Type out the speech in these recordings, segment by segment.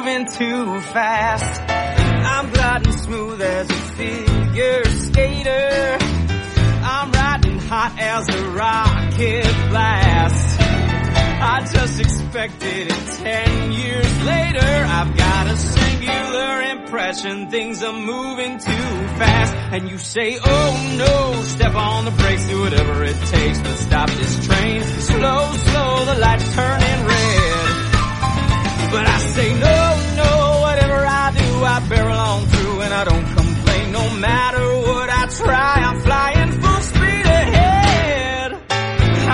moving too fast. I'm gliding smooth as a figure skater. I'm riding hot as a rocket blast. I just expected it ten years later. I've got a singular impression things are moving too fast. And you say, oh no, step on the brakes, do whatever it takes, but stop this train. Slow, slow, the lights turning red. But I say, no, I barrel on through and I don't complain. No matter what I try, I'm flying full speed ahead.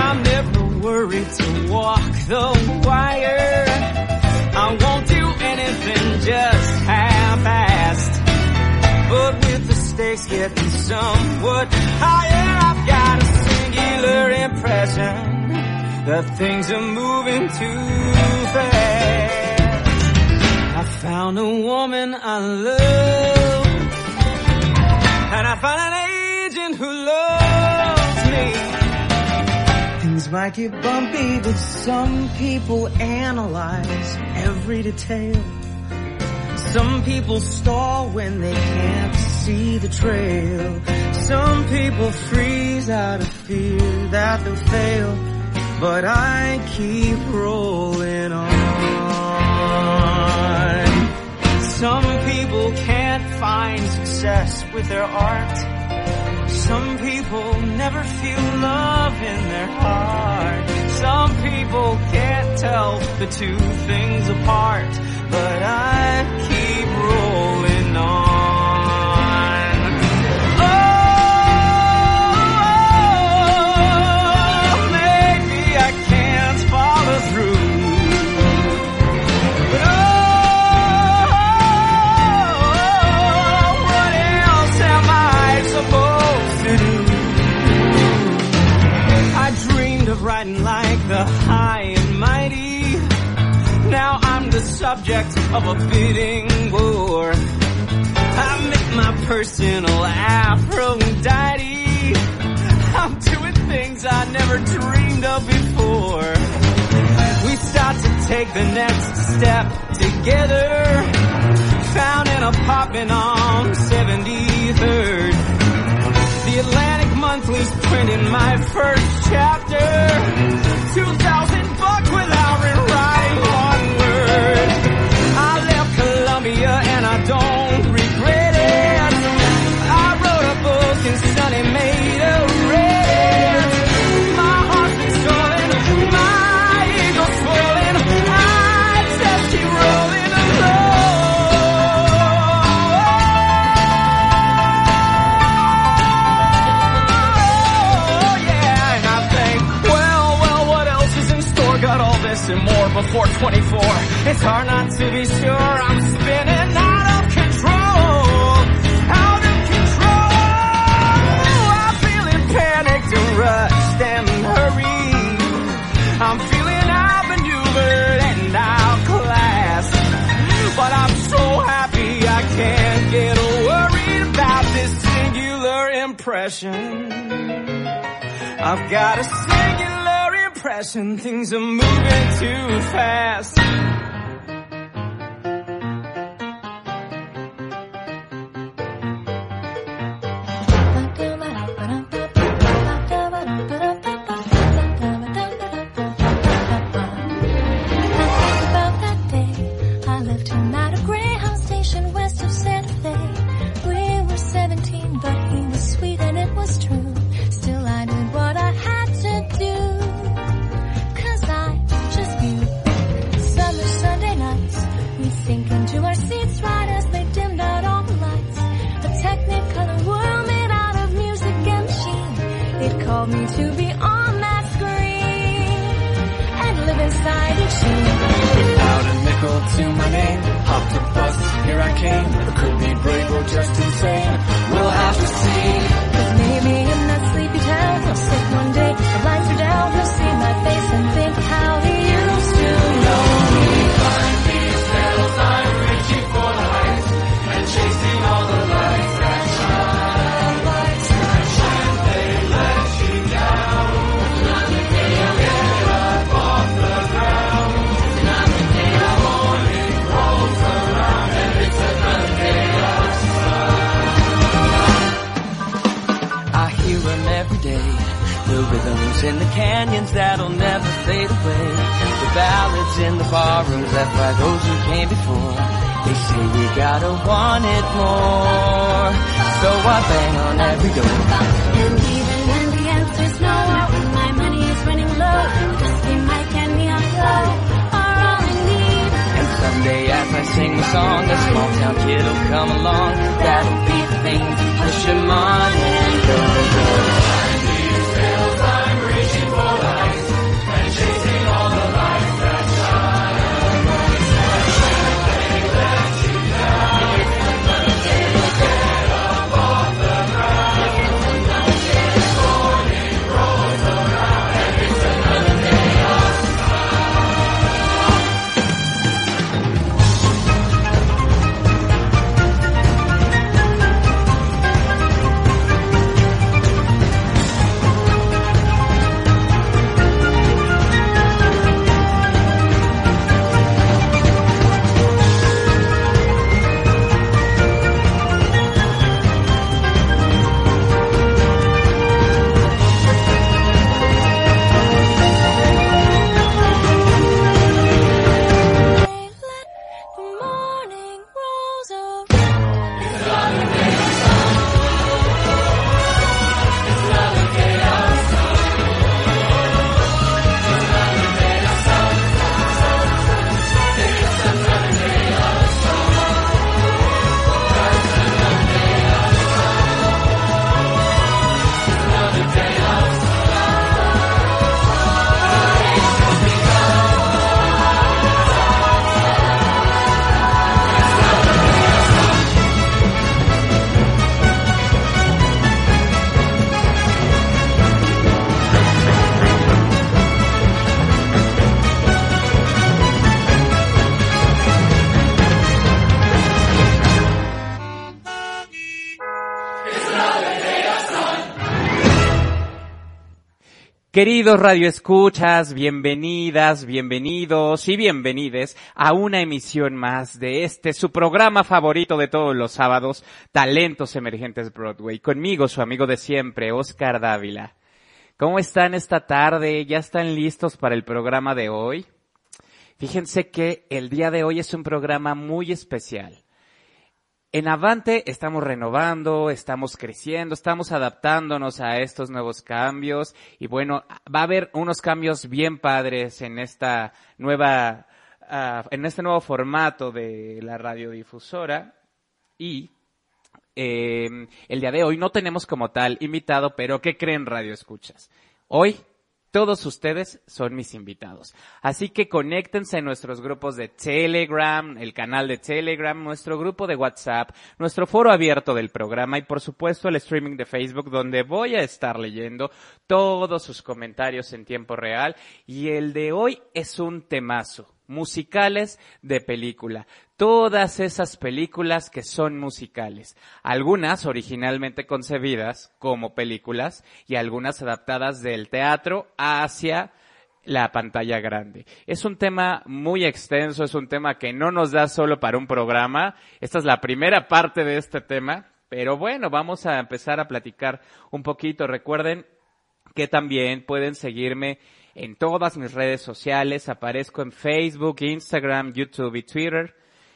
I'm never worried to walk the wire. I won't do anything just half-assed. But with the stakes getting somewhat higher, I've got a singular impression that things are moving too fast. Found a woman I love, and I found an agent who loves me. Things might get bumpy, but some people analyze every detail. Some people stall when they can't see the trail. Some people freeze out of fear that they'll fail. But I keep rolling on. Some people can't find success with their art. Some people never feel love in their heart. Some people can't tell the two things apart. But I keep rolling subject of a bidding war. I make my personal Aphrodite. I'm doing things I never dreamed of before. We start to take the next step together. Found in a popping on 73rd. The Atlantic Monthly's printing my first chapter. 2,000 bucks without rewriting Columbia and I don't regret it. I wrote a book and Sonny made a red. My heart's been stolen, my ego's swollen. I just keep rolling along. Oh, yeah, and I think, well, well, what else is in store? Got all this and more before 24. It's hard not to be sure I'm impression. I've got a singular impression things are moving too fast. Queridos radioescuchas, bienvenidas, bienvenidos y bienvenides a una emisión más de este, su programa favorito de todos los sábados, Talentos Emergentes Broadway. Conmigo, su amigo de siempre, Oscar Dávila. ¿Cómo están esta tarde? ¿Ya están listos para el programa de hoy? Fíjense que el día de hoy es un programa muy especial. En Avante estamos renovando, estamos creciendo, estamos adaptándonos a estos nuevos cambios y bueno, va a haber unos cambios bien padres en esta nueva, ah, en este nuevo formato de la radiodifusora y eh, el día de hoy no tenemos como tal invitado, pero ¿qué creen radio escuchas? Hoy todos ustedes son mis invitados. Así que conéctense en nuestros grupos de Telegram, el canal de Telegram, nuestro grupo de WhatsApp, nuestro foro abierto del programa y por supuesto el streaming de Facebook donde voy a estar leyendo todos sus comentarios en tiempo real. Y el de hoy es un temazo. Musicales de película. Todas esas películas que son musicales. Algunas originalmente concebidas como películas y algunas adaptadas del teatro hacia la pantalla grande. Es un tema muy extenso, es un tema que no nos da solo para un programa. Esta es la primera parte de este tema, pero bueno, vamos a empezar a platicar un poquito. Recuerden que también pueden seguirme en todas mis redes sociales. Aparezco en Facebook, Instagram, YouTube y Twitter.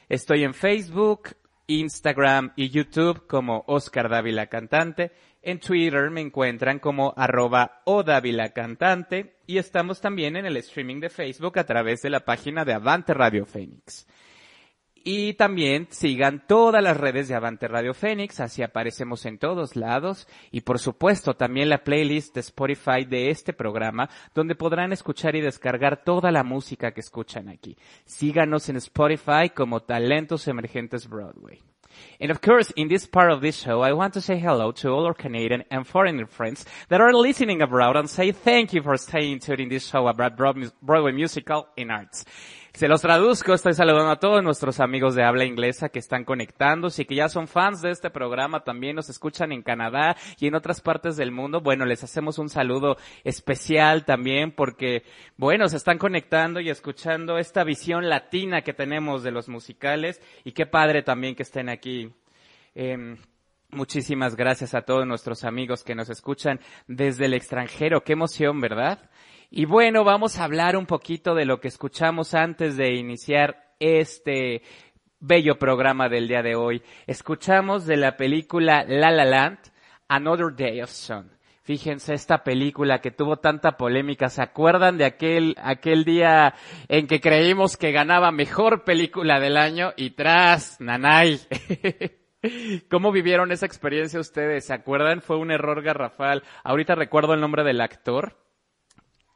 Estoy en Facebook, Instagram y YouTube como Oscar Dávila Cantante. En Twitter me encuentran como arroba o Dávila Cantante. Y estamos también en el streaming de Facebook a través de la página de Avante Radio Fénix. Y también sigan todas las redes de Avante Radio Fénix, así aparecemos en todos lados. Y por supuesto también la playlist de Spotify de este programa, donde podrán escuchar y descargar toda la música que escuchan aquí. Síganos en Spotify como Talentos Emergentes Broadway. And of course, in this part of this show, I want to say hello to all our Canadian and foreigner friends that are listening abroad and say thank you for staying tuned in this show about Broad- Broadway musical and arts. Se los traduzco, estoy saludando a todos nuestros amigos de habla inglesa que están conectándose y que ya son fans de este programa, también nos escuchan en Canadá y en otras partes del mundo. Bueno, les hacemos un saludo especial también porque, bueno, se están conectando y escuchando esta visión latina que tenemos de los musicales y qué padre también que estén aquí. em, Muchísimas gracias a todos nuestros amigos que nos escuchan desde el extranjero. Qué emoción, ¿verdad? Y bueno, vamos a hablar un poquito de lo que escuchamos antes de iniciar este bello programa del día de hoy. Escuchamos de la película La La Land, Another Day of Sun. Fíjense esta película que tuvo tanta polémica. ¿Se acuerdan de aquel, aquel día en que creímos que ganaba mejor película del año y tras, nanay? ¿Cómo vivieron esa experiencia ustedes? ¿Se acuerdan? Fue un error garrafal. Ahorita recuerdo el nombre del actor.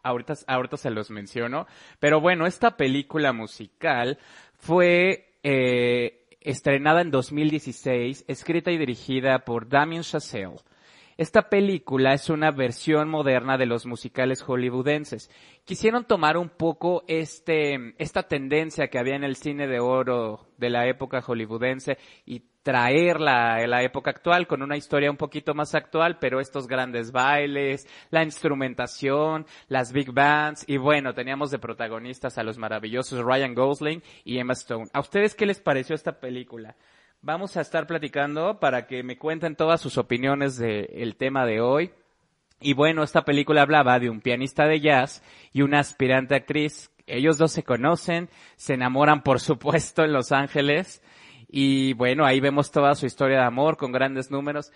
Ahorita, ahorita se los menciono. Pero bueno, esta película musical fue eh, estrenada en 2016, escrita y dirigida por Damien Chazelle. Esta película es una versión moderna de los musicales hollywoodenses. Quisieron tomar un poco este, esta tendencia que había en el cine de oro de la época hollywoodense y traerla a la época actual con una historia un poquito más actual, pero estos grandes bailes, la instrumentación, las big bands y bueno, teníamos de protagonistas a los maravillosos Ryan Gosling y Emma Stone. ¿A ustedes qué les pareció esta película? Vamos a estar platicando para que me cuenten todas sus opiniones del tema de hoy. Y bueno, esta película hablaba de un pianista de jazz y una aspirante actriz. Ellos dos se conocen, se enamoran por supuesto en Los Ángeles. Y bueno, ahí vemos toda su historia de amor con grandes números.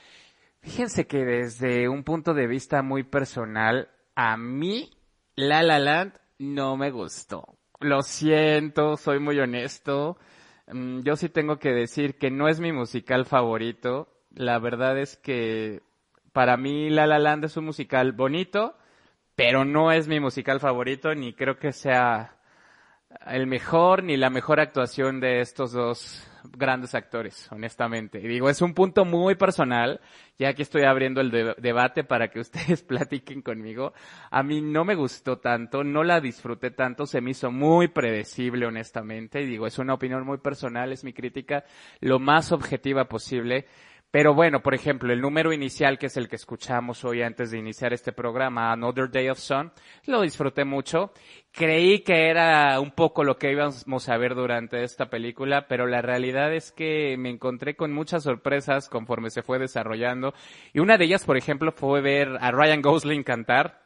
Fíjense que desde un punto de vista muy personal, a mí La La Land no me gustó. Lo siento, soy muy honesto. Mm, yo sí tengo que decir que no es mi musical favorito. La verdad es que para mí La La Land es un musical bonito, pero no es mi musical favorito ni creo que sea el mejor ni la mejor actuación de estos dos grandes actores, honestamente. Y digo, es un punto muy personal, ya que estoy abriendo el debate para que ustedes platiquen conmigo. A mí no me gustó tanto, no la disfruté tanto, se me hizo muy predecible, honestamente. Y digo, es una opinión muy personal, es mi crítica, lo más objetiva posible. Pero bueno, por ejemplo, el número inicial, que es el que escuchamos hoy antes de iniciar este programa, Another Day of Sun, lo disfruté mucho. Creí que era un poco lo que íbamos a ver durante esta película, pero la realidad es que me encontré con muchas sorpresas conforme se fue desarrollando. Y una de ellas, por ejemplo, fue ver a Ryan Gosling cantar.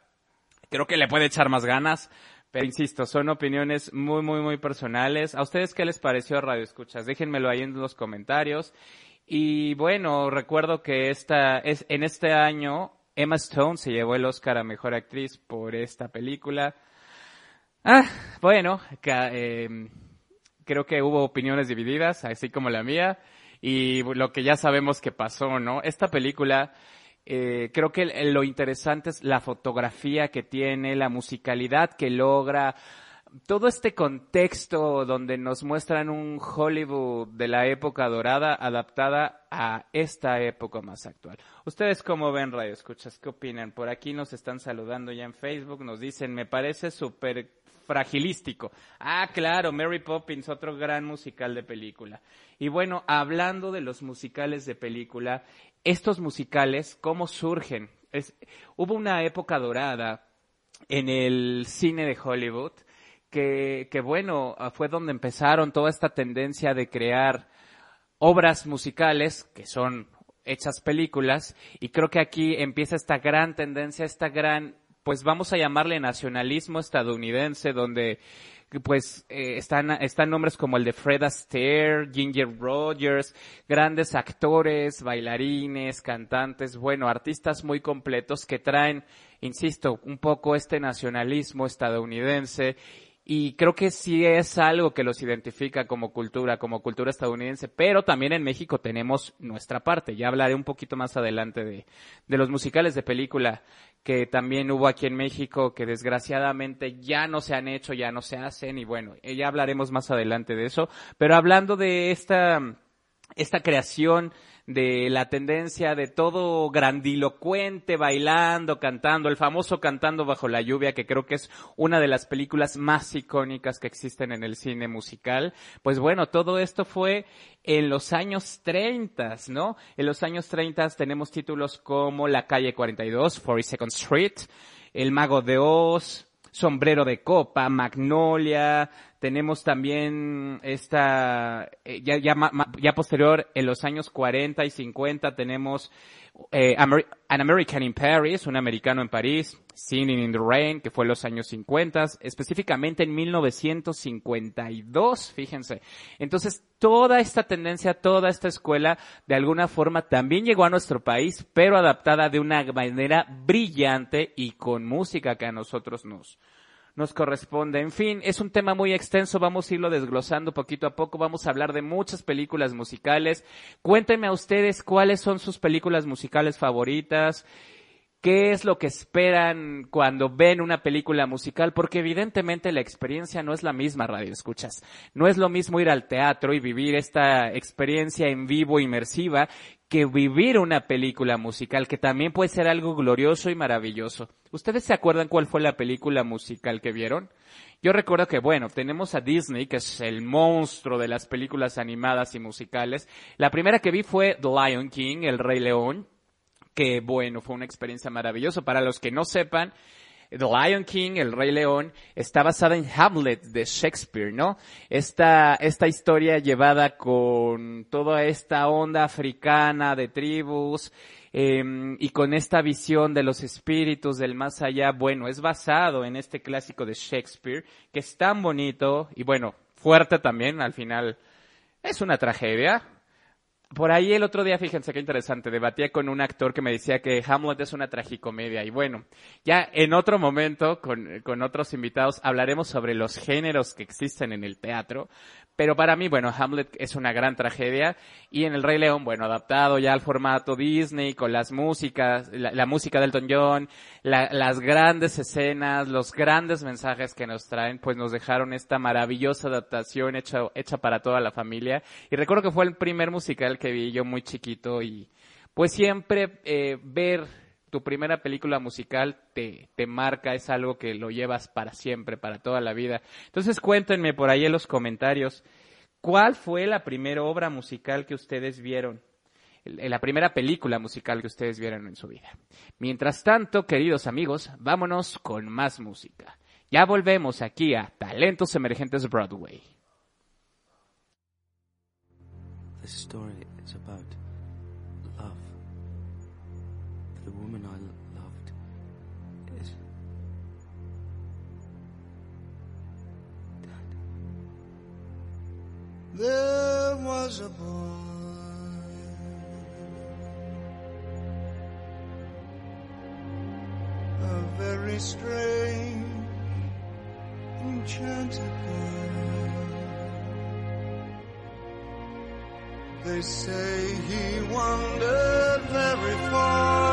Creo que le puede echar más ganas. Pero insisto, son opiniones muy, muy, muy personales. ¿A ustedes qué les pareció Radio Escuchas? Déjenmelo ahí en los comentarios. Y bueno, recuerdo que esta, es, en este año Emma Stone se llevó el Oscar a Mejor Actriz por esta película. Ah, bueno, eh, creo que hubo opiniones divididas, así como la mía, y lo que ya sabemos que pasó, ¿no? Esta película, eh, creo que lo interesante es la fotografía que tiene, la musicalidad que logra, todo este contexto donde nos muestran un Hollywood de la época dorada adaptada a esta época más actual. ¿Ustedes cómo ven, Radio Escuchas? ¿Qué opinan? Por aquí nos están saludando ya en Facebook, nos dicen, me parece súper fragilístico. Ah, claro, Mary Poppins, otro gran musical de película. Y bueno, hablando de los musicales de película, estos musicales, ¿cómo surgen? hubo una época dorada en el cine de Hollywood que, bueno, ah, fue donde empezaron toda esta tendencia de crear obras musicales que son hechas películas y creo que aquí empieza esta gran tendencia, esta gran, pues vamos a llamarle nacionalismo estadounidense, donde pues eh, están, están nombres como el de Fred Astaire, Ginger Rogers, grandes actores, bailarines, cantantes, bueno, artistas muy completos que traen, insisto, un poco este nacionalismo estadounidense y creo que sí es algo que los identifica como cultura, como cultura estadounidense, pero también en México tenemos nuestra parte. Ya hablaré un poquito más adelante de, de los musicales de película que también hubo aquí en México, que desgraciadamente ya no se han hecho, ya no se hacen, y bueno, ya hablaremos más adelante de eso. Pero hablando de esta, esta creación de la tendencia de todo grandilocuente, bailando, cantando, el famoso Cantando bajo la lluvia, que creo que es una de las películas más icónicas que existen en el cine musical. Pues bueno, todo esto fue en los años 30, ¿no? En los años 30 tenemos títulos como La calle 42, 42nd Street, El mago de Oz, Sombrero de Copa, Magnolia, Tenemos también esta, eh, ya, ya, ya posterior, en los años 40 y 50, tenemos eh, An American in Paris, un americano en París, Singing in the Rain, que fue en los años 50, específicamente en 1952, fíjense. Entonces, toda esta tendencia, toda esta escuela, de alguna forma también llegó a nuestro país, pero adaptada de una manera brillante y con música que a nosotros nos, nos corresponde. En fin, es un tema muy extenso, vamos a irlo desglosando poquito a poco, vamos a hablar de muchas películas musicales. Cuéntenme a ustedes cuáles son sus películas musicales favoritas, qué es lo que esperan cuando ven una película musical, porque evidentemente la experiencia no es la misma, radio escuchas. No es lo mismo ir al teatro y vivir esta experiencia en vivo inmersiva que vivir una película musical, que también puede ser algo glorioso y maravilloso. ¿Ustedes se acuerdan cuál fue la película musical que vieron? Yo recuerdo que, bueno, tenemos a Disney, que es el monstruo de las películas animadas y musicales. La primera que vi fue The Lion King, El Rey León, que bueno, fue una experiencia maravillosa. Para los que no sepan, The Lion King, El Rey León, está basada en Hamlet de Shakespeare, ¿no? Esta, esta historia llevada con toda esta onda africana de tribus, eh, y con esta visión de los espíritus del más allá, bueno, es basado en este clásico de Shakespeare, que es tan bonito y bueno, fuerte también, al final es una tragedia, por ahí el otro día, fíjense qué interesante, debatía con un actor que me decía que Hamlet es una tragicomedia. Y bueno, ya en otro momento, con, con otros invitados, hablaremos sobre los géneros que existen en el teatro. Pero para mí, bueno, Hamlet es una gran tragedia. Y en El Rey León, bueno, adaptado ya al formato Disney, con las músicas, la, música del Elton John, la- las grandes escenas, los grandes mensajes que nos traen, pues nos dejaron esta maravillosa adaptación hecha, hecha para toda la familia. Y recuerdo que fue el primer musical que vi yo muy chiquito y pues siempre eh, ver tu primera película musical te, te marca, es algo que lo llevas para siempre, para toda la vida. Entonces cuéntenme por ahí en los comentarios, ¿cuál fue la primera obra musical que ustedes vieron? El- La primera película musical que ustedes vieron en su vida. Mientras tanto, queridos amigos, vámonos con más música. Ya volvemos aquí a Talentos Emergentes Broadway. The woman I loved is dead. There was a boy a very strange, enchanted boy. They say he wandered very far,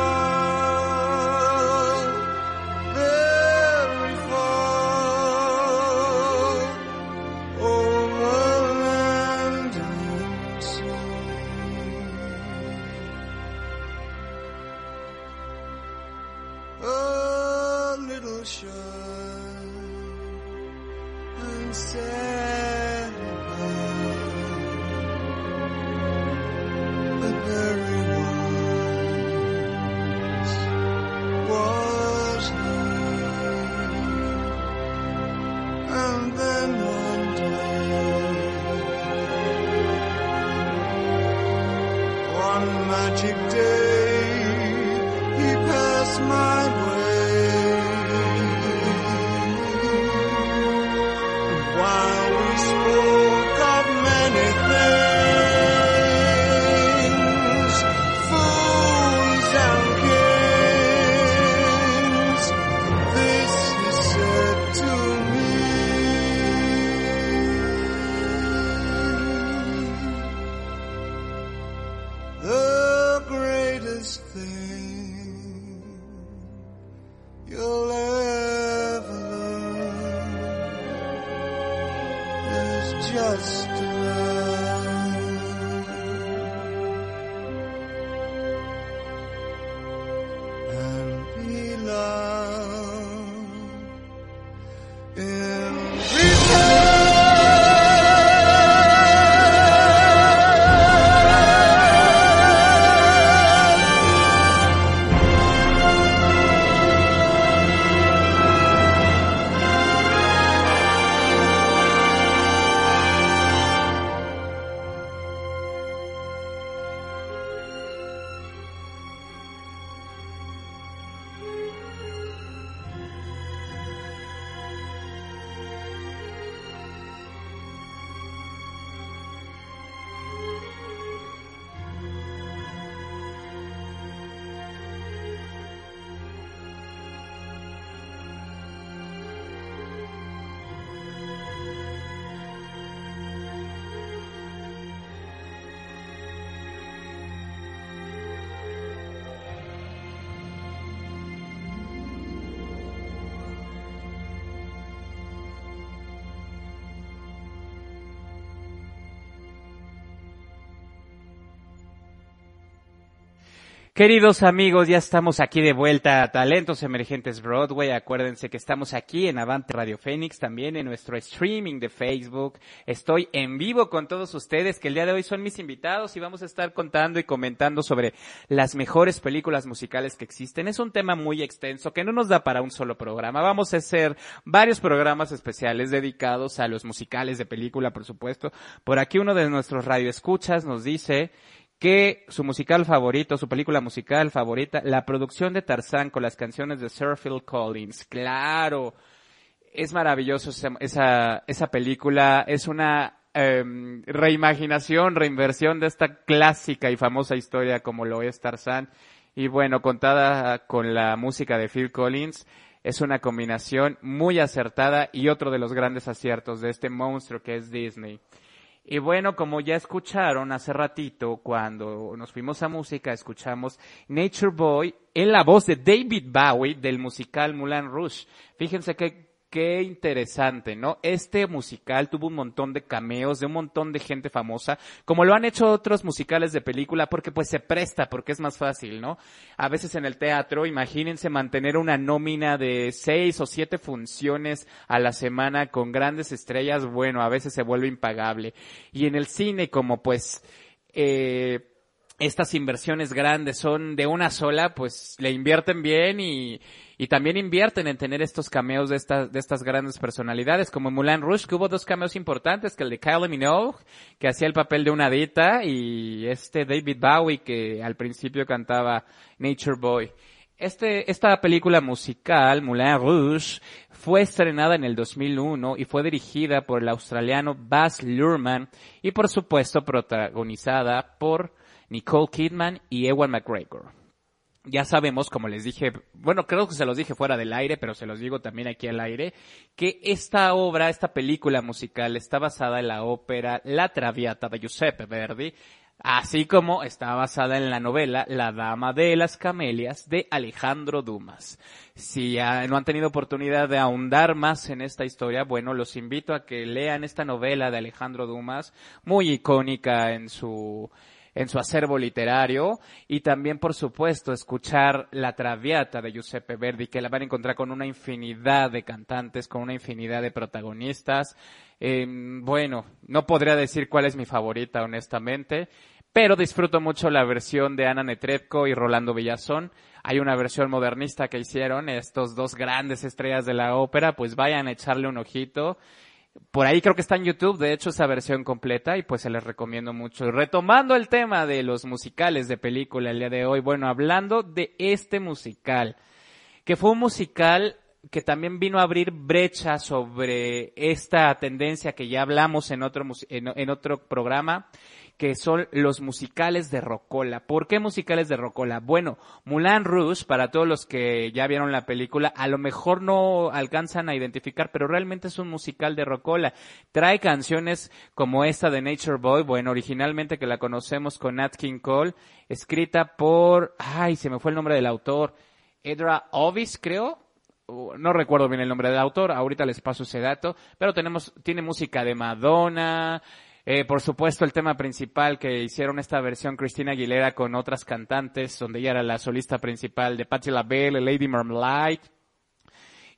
Queridos amigos, ya estamos aquí de vuelta a Talentos Emergentes Broadway. Acuérdense que estamos aquí en Avante Radio Fénix, también en nuestro streaming de Facebook. Estoy en vivo con todos ustedes, que el día de hoy son mis invitados y vamos a estar contando y comentando sobre las mejores películas musicales que existen. Es un tema muy extenso que no nos da para un solo programa. Vamos a hacer varios programas especiales dedicados a los musicales de película, por supuesto. Por aquí uno de nuestros radioescuchas nos dice que su musical favorito, su película musical favorita, la producción de Tarzán con las canciones de Sir Phil Collins. Claro, es maravilloso esa, esa, esa película, es una em, reimaginación, reinversión de esta clásica y famosa historia como lo es Tarzán. Y bueno, contada con la música de Phil Collins, es una combinación muy acertada y otro de los grandes aciertos de este monstruo que es Disney. Y bueno, como ya escucharon hace ratito, cuando nos fuimos a música, escuchamos Nature Boy en la voz de David Bowie del musical Moulin Rouge. Fíjense que qué interesante, ¿no? Este musical tuvo un montón de cameos de un montón de gente famosa, como lo han hecho otros musicales de película, porque pues se presta, porque es más fácil, ¿no? A veces en el teatro, imagínense mantener una nómina de seis o siete funciones a la semana con grandes estrellas, bueno, a veces se vuelve impagable. Y en el cine, como pues, eh, estas inversiones grandes son de una sola, pues le invierten bien y, y también invierten en tener estos cameos de estas, de estas grandes personalidades, como Mulan Rouge, que hubo dos cameos importantes, que el de Kylie Minogue, que hacía el papel de una dita, y este David Bowie, que al principio cantaba Nature Boy. Este, esta película musical, Moulin Rouge, fue estrenada en el 2001 y fue dirigida por el australiano Baz Luhrmann y por supuesto protagonizada por Nicole Kidman y Ewan McGregor ya sabemos, como les dije, bueno, creo que se los dije fuera del aire, pero se los digo también aquí al aire, que esta obra, esta película musical está basada en la ópera La Traviata de Giuseppe Verdi, así como está basada en la novela La Dama de las Camelias de Alejandro Dumas. Si no han tenido oportunidad de ahondar más en esta historia, bueno, los invito a que lean esta novela de Alejandro Dumas, muy icónica en su en su acervo literario y también, por supuesto, escuchar La Traviata de Giuseppe Verdi, que la van a encontrar con una infinidad de cantantes, con una infinidad de protagonistas. Eh, bueno, no podría decir cuál es mi favorita, honestamente, pero disfruto mucho la versión de Ana Netrebko y Rolando Villazón. Hay una versión modernista que hicieron estos dos grandes estrellas de la ópera, pues vayan a echarle un ojito. Por ahí creo que está en YouTube, de hecho, esa versión completa y pues se les recomiendo mucho. Retomando el tema de los musicales de película el día de hoy, bueno, hablando de este musical, que fue un musical que también vino a abrir brecha sobre esta tendencia que ya hablamos en otro, en otro programa, que son los musicales de Rocola. ¿Por qué musicales de Rocola? Bueno, Moulin Rouge, para todos los que ya vieron la película, a lo mejor no alcanzan a identificar, pero realmente es un musical de Rocola. Trae canciones como esta de Nature Boy, bueno, originalmente que la conocemos con Nat King Cole, escrita por, ay, se me fue el nombre del autor, Edra Ovis, creo, no recuerdo bien el nombre del autor, ahorita les paso ese dato, pero tenemos, tiene música de Madonna, eh, por supuesto, el tema principal que hicieron esta versión Cristina Aguilera con otras cantantes, donde ella era la solista principal de Patti LaBelle, Lady Marmalade.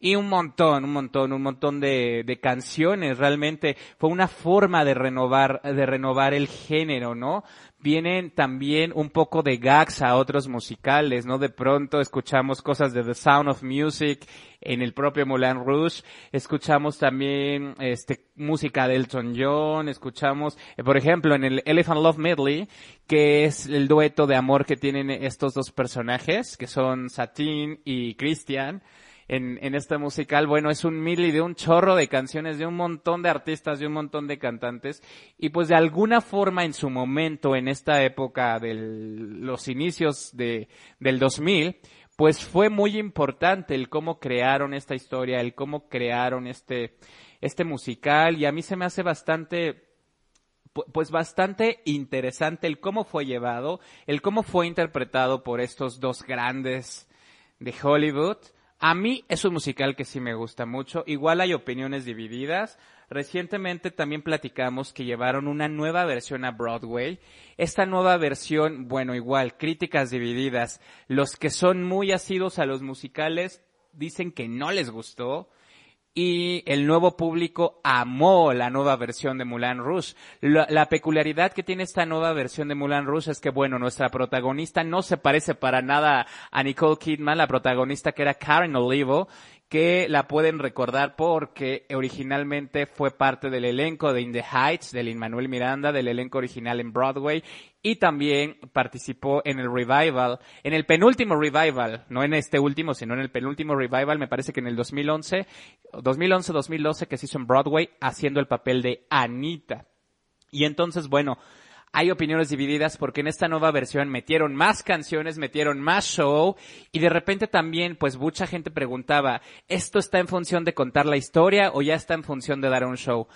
Y un montón, un montón, un montón de, de canciones. Realmente fue una forma de renovar, de renovar el género, ¿no? Vienen también un poco de gags a otros musicales, ¿no? De pronto escuchamos cosas de The Sound of Music en el propio Moulin Rouge, escuchamos también este música de Elton John, escuchamos, eh, por ejemplo, en el Elephant Love Medley, que es el dueto de amor que tienen estos dos personajes, que son Satin y Christian, en, en este musical, bueno, es un mili de un chorro de canciones, de un montón de artistas, de un montón de cantantes, y pues de alguna forma en su momento, en esta época de los inicios de, del 2000, pues fue muy importante el cómo crearon esta historia, el cómo crearon este, este musical, y a mí se me hace bastante, pues bastante interesante el cómo fue llevado, el cómo fue interpretado por estos dos grandes de Hollywood, a mí es un musical que sí me gusta mucho. Igual hay opiniones divididas. recientemente también platicamos que llevaron una nueva versión a Broadway. Esta nueva versión, bueno, igual, críticas divididas. Los que son muy asidos a los musicales dicen que no les gustó y el nuevo público amó la nueva versión de Mulan Rouge. La, la, peculiaridad que tiene esta nueva versión de Mulan Rouge es que, bueno, nuestra protagonista no se parece para nada a Nicole Kidman, la protagonista que era Karen Olivo, que la pueden recordar porque originalmente fue parte del elenco de In the Heights, del Lin-Manuel Miranda, del elenco original en Broadway, y también participó en el revival, en el penúltimo revival, no en este último, sino en el penúltimo revival, me parece que en el 2011, 2011-2012 que se hizo en Broadway, haciendo el papel de Anita. Y entonces, bueno, hay opiniones divididas porque en esta nueva versión metieron más canciones, metieron más show y de repente también pues mucha gente preguntaba, ¿esto está en función de contar la historia o ya está en función de dar un show?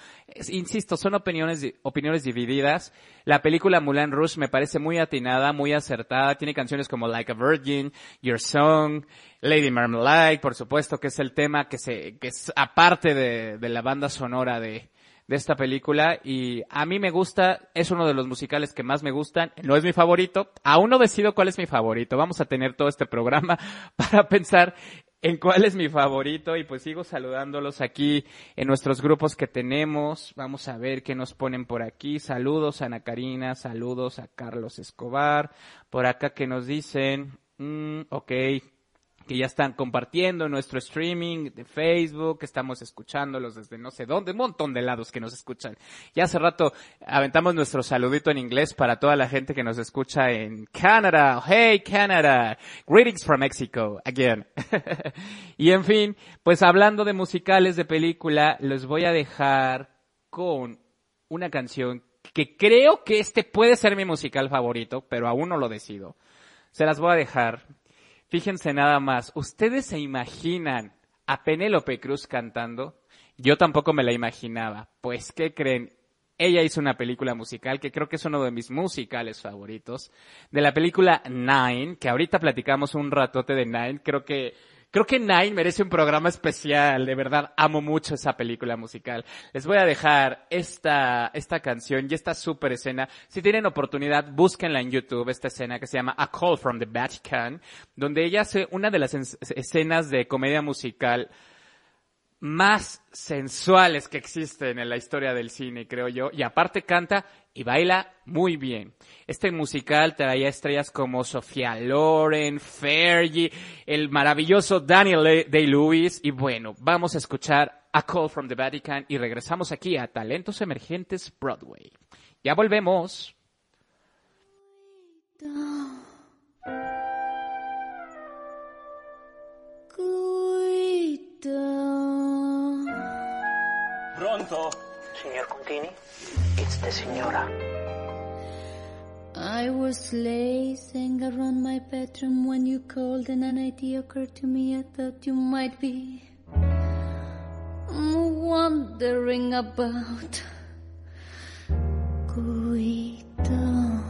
Insisto, son opiniones, opiniones divididas. La película Mulan Rouge me parece muy atinada, muy acertada. Tiene canciones como Like a Virgin, Your Song, Lady Marmalade, por supuesto, que es el tema que se, que es aparte de, de la banda sonora de, de esta película y a mí me gusta, es uno de los musicales que más me gustan, no es mi favorito, aún no decido cuál es mi favorito, vamos a tener todo este programa para pensar en cuál es mi favorito y pues sigo saludándolos aquí en nuestros grupos que tenemos, vamos a ver qué nos ponen por aquí, saludos a Ana Karina, saludos a Carlos Escobar, por acá que nos dicen, mm, ok, que ya están compartiendo nuestro streaming de Facebook, estamos escuchándolos desde no sé dónde, un montón de lados que nos escuchan. Ya hace rato aventamos nuestro saludito en inglés para toda la gente que nos escucha en Canadá. Hey Canada, greetings from Mexico, again. y en fin, pues hablando de musicales de película, los voy a dejar con una canción que creo que este puede ser mi musical favorito, pero aún no lo decido. Se las voy a dejar Fíjense nada más, ¿ustedes se imaginan a Penélope Cruz cantando? Yo tampoco me la imaginaba. Pues, ¿qué creen? Ella hizo una película musical que creo que es uno de mis musicales favoritos. De la película Nine, que ahorita platicamos un ratote de Nine. Creo que Creo que Nine merece un programa especial, de verdad amo mucho esa película musical. Les voy a dejar esta, esta canción y esta super escena. Si tienen oportunidad, búsquenla en YouTube, esta escena que se llama A Call from the Vatican, donde ella hace una de las escenas de comedia musical más sensuales que existen en la historia del cine, creo yo, y aparte canta y baila muy bien. Este musical traía estrellas como Sofía Loren, Fergie, el maravilloso Daniel Day-Lewis y bueno, vamos a escuchar A Call from the Vatican y regresamos aquí a Talentos Emergentes Broadway. Ya volvemos. Pronto. Signor Contini, it's the signora. I was lazing around my bedroom when you called and an idea occurred to me. I thought you might be wondering about Guido,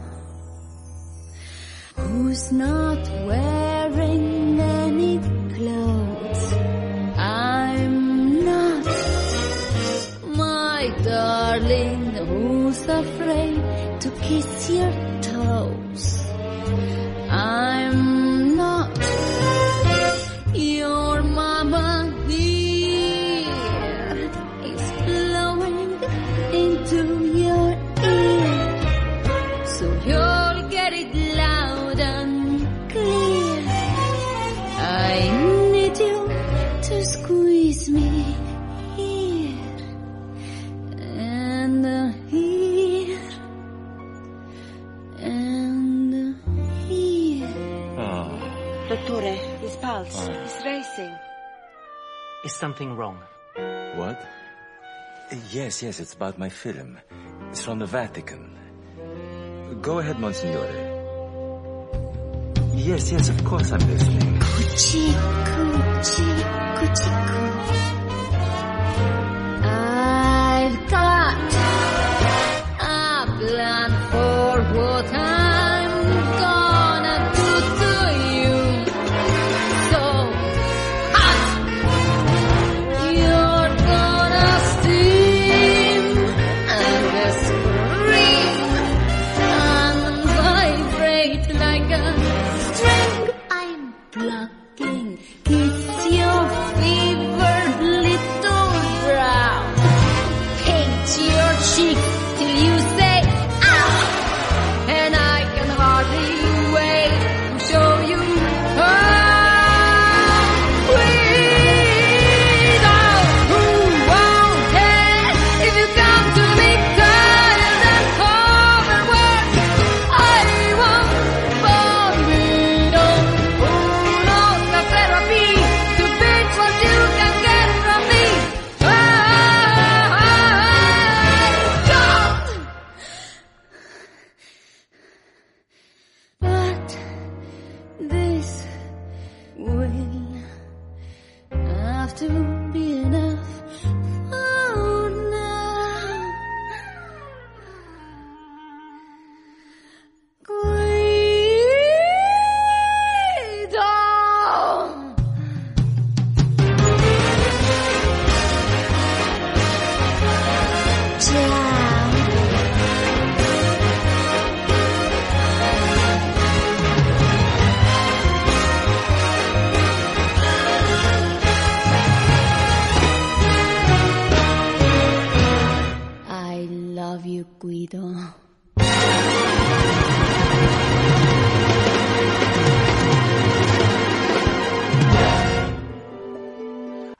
who's not wearing to kiss something wrong? What? Yes, yes, it's about my film. It's from the Vatican. Go ahead, Monsignore. Yes, yes, of course I'm listening.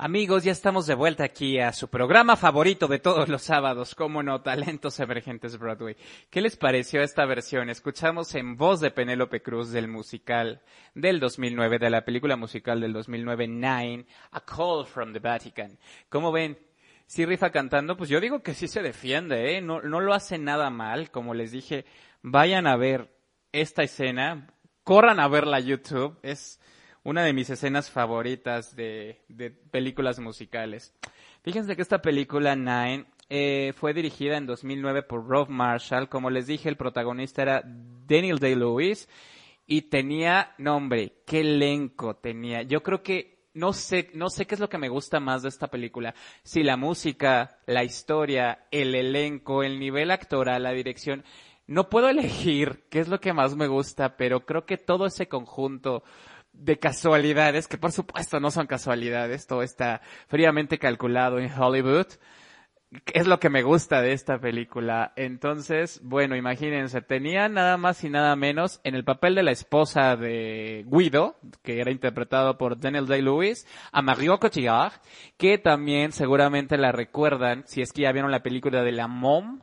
Amigos, ya estamos de vuelta aquí a su programa favorito de todos los sábados, como no, Talentos Emergentes Broadway. ¿Qué les pareció esta versión? Escuchamos en voz de Penélope Cruz del musical del 2009, de la película musical del 2009, Nine, A Call from the Vatican. ¿Cómo ven? Si rifa cantando, pues yo digo que sí se defiende, ¿eh? No, no lo hace nada mal. Como les dije, vayan a ver esta escena, corran a verla YouTube. Es una de mis escenas favoritas de, de películas musicales. Fíjense que esta película Nine eh, fue dirigida en 2009 por Rob Marshall. Como les dije, el protagonista era Daniel Day-Lewis y tenía nombre, qué elenco tenía. Yo creo que no sé, no sé qué es lo que me gusta más de esta película. Si la música, la historia, el elenco, el nivel actoral, la dirección. No puedo elegir qué es lo que más me gusta, pero creo que todo ese conjunto de casualidades, que por supuesto no son casualidades, todo está fríamente calculado en Hollywood, es lo que me gusta de esta película. Entonces, bueno, imagínense, tenía nada más y nada menos en el papel de la esposa de Guido, que era interpretado por Daniel Day-Lewis, a Marion Cotillard, que también seguramente la recuerdan, si es que ya vieron la película de La Mom,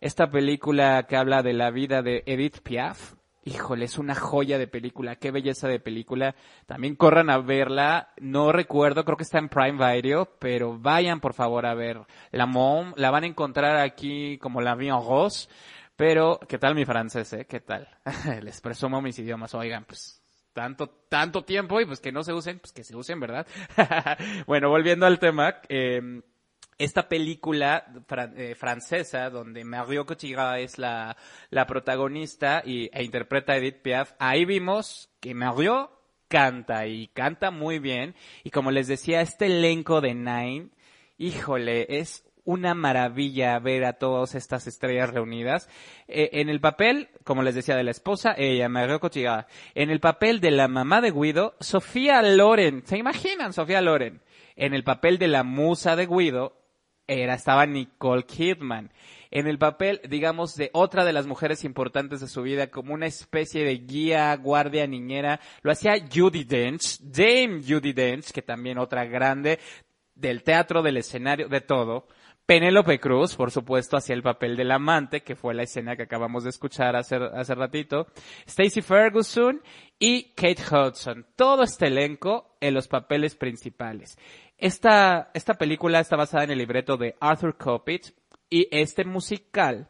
esta película que habla de la vida de Edith Piaf, híjole, es una joya de película, qué belleza de película. También corran a verla, no recuerdo, creo que está en Prime Video, pero vayan por favor a ver La Mom, la van a encontrar aquí como la Vie en Rose, pero ¿qué tal mi francés, eh? ¿Qué tal? Les presumo mis idiomas, oigan, pues tanto, tanto tiempo y pues que no se usen, pues que se usen, ¿verdad? bueno, volviendo al tema, eh, esta película eh, francesa donde Mario Cotillard es la, protagonista y, e interpreta Edith Piaf, ahí vimos que Mario canta y canta muy bien y como les decía, este elenco de Nine, híjole, es una maravilla ver a todas estas estrellas reunidas. Eh, en el papel, como les decía, de la esposa, ella, Mario Cotillard. En el papel de la mamá de Guido, Sofía Loren. ¿Se imaginan, Sofía Loren? En el papel de la musa de Guido, era, estaba Nicole Kidman. En el papel, digamos, de otra de las mujeres importantes de su vida, como una especie de guía, guardia, niñera, lo hacía Judy Dench, Dame Judy Dench, que también otra grande del teatro, del escenario, de todo. Penélope Cruz, por supuesto, hacía el papel del amante, que fue la escena que acabamos de escuchar hace, hace ratito. Stacey Ferguson y Kate Hudson. Todo este elenco en los papeles principales. Esta, esta película está basada en el libreto de Arthur Kopit y este musical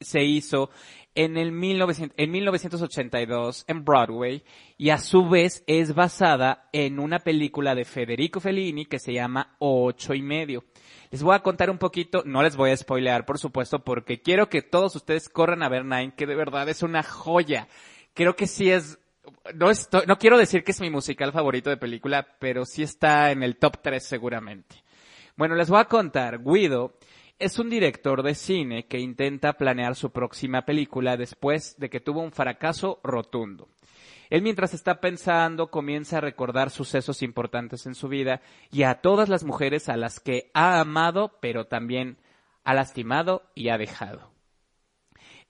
se hizo en el 1900, en 1982 en Broadway y a su vez es basada en una película de Federico Fellini que se llama Ocho y medio. Les voy a contar un poquito, no les voy a spoilear por supuesto porque quiero que todos ustedes corran a ver Nine que de verdad es una joya. Creo que sí es no, quiero decir que es mi musical favorito de película, pero sí está en el top 3 seguramente. Bueno, les voy a contar. Guido es un director de cine que intenta planear su próxima película después de que tuvo un fracaso rotundo. Él mientras está pensando comienza a recordar sucesos importantes en su vida y a todas las mujeres a las que ha amado, pero también ha lastimado y ha dejado.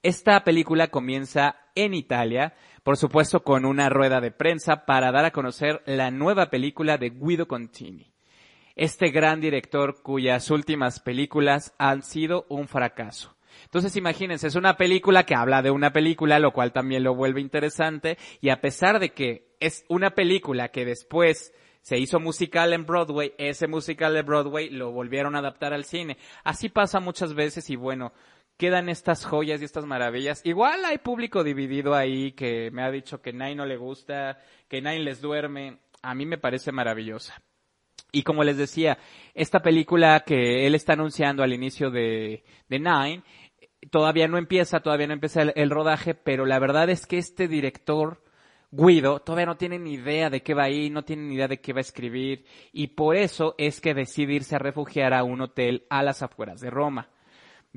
Esta película comienza en Italia, por supuesto con una rueda de prensa para dar a conocer la nueva película de Guido Contini. Este gran director cuyas últimas películas han sido un fracaso. Entonces imagínense, es una película que habla de una película, lo cual también lo vuelve interesante, y a pesar de que es una película que después se hizo musical en Broadway, ese musical de Broadway lo volvieron a adaptar al cine. Así pasa muchas veces y bueno, quedan estas joyas y estas maravillas. Igual hay público dividido ahí que me ha dicho que Nine no le gusta, que Nine les duerme. A mí me parece maravillosa. Y como les decía, esta película que él está anunciando al inicio de, Nine, todavía no empieza, todavía no empieza el, rodaje, pero la verdad es que este director, Guido, todavía no tiene ni idea de qué va a ir, no tiene ni idea de qué va a escribir, y por eso es que decide irse a refugiar a un hotel a las afueras de Roma.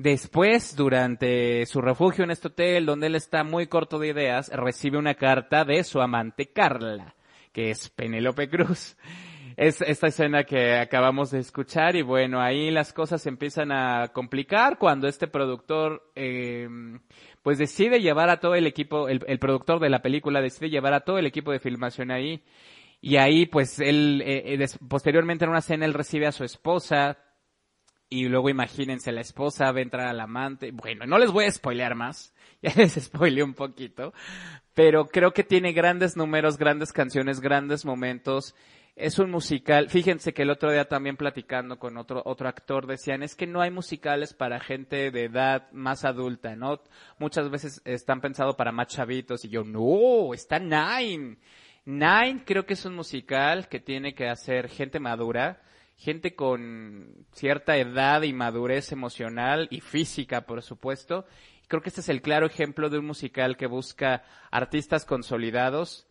Después, durante su refugio en este hotel, donde él está muy corto de ideas, recibe una carta de su amante Carla, que es Penélope Cruz. Es esta escena que acabamos de escuchar y bueno, ahí las cosas empiezan a complicar cuando este productor, eh, pues decide llevar a todo el equipo, el, productor de la película decide llevar a todo el equipo de filmación ahí Y ahí, pues, él, eh, eh, posteriormente en una cena, él recibe a su esposa. Y luego imagínense, la esposa va a entrar al amante. Bueno, no les voy a spoilear más. Ya les spoileé un poquito. Pero creo que tiene grandes números, grandes canciones, grandes momentos. Es un musical. Fíjense que el otro día también platicando con otro, otro actor decían, es que no hay musicales para gente de edad más adulta, ¿no? Muchas veces están pensados para más chavitos y yo, no, está Nine. Nine creo que es un musical que tiene que hacer gente madura, gente con cierta edad y madurez emocional y física, por supuesto. Creo que este es el claro ejemplo de un musical que busca artistas consolidados.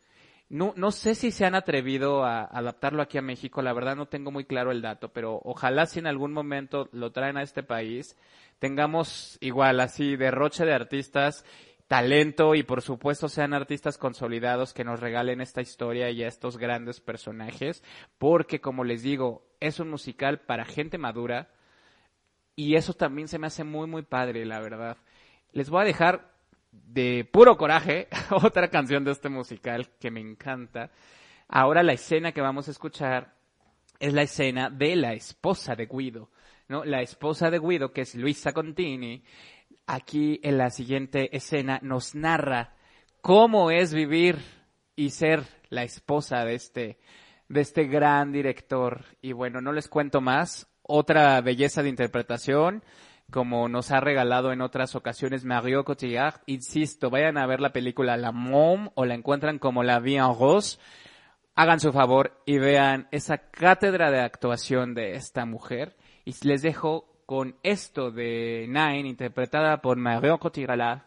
No, no sé si se han atrevido a adaptarlo aquí a México, la verdad no tengo muy claro el dato, pero ojalá si en algún momento lo traen a este país, tengamos igual así derroche de artistas, talento y por supuesto sean artistas consolidados que nos regalen esta historia y a estos grandes personajes, porque como les digo, es un musical para gente madura y eso también se me hace muy muy padre, la verdad. Les voy a dejar de puro coraje otra canción de este musical que me encanta. Ahora la escena que vamos a escuchar es la escena de la esposa de Guido, ¿no? La esposa de Guido, que es Luisa Contini, aquí en la siguiente escena nos narra cómo es vivir y ser la esposa de este, de este gran director. Y bueno, no les cuento más. Otra belleza de interpretación, como nos ha regalado en otras ocasiones Mario Cotillard. Insisto, vayan a ver la película La Mom o la encuentran como La Vie en Rose. Hagan su favor y vean esa cátedra de actuación de esta mujer. Y les dejo con esto de Nine, interpretada por Marion Cotillard.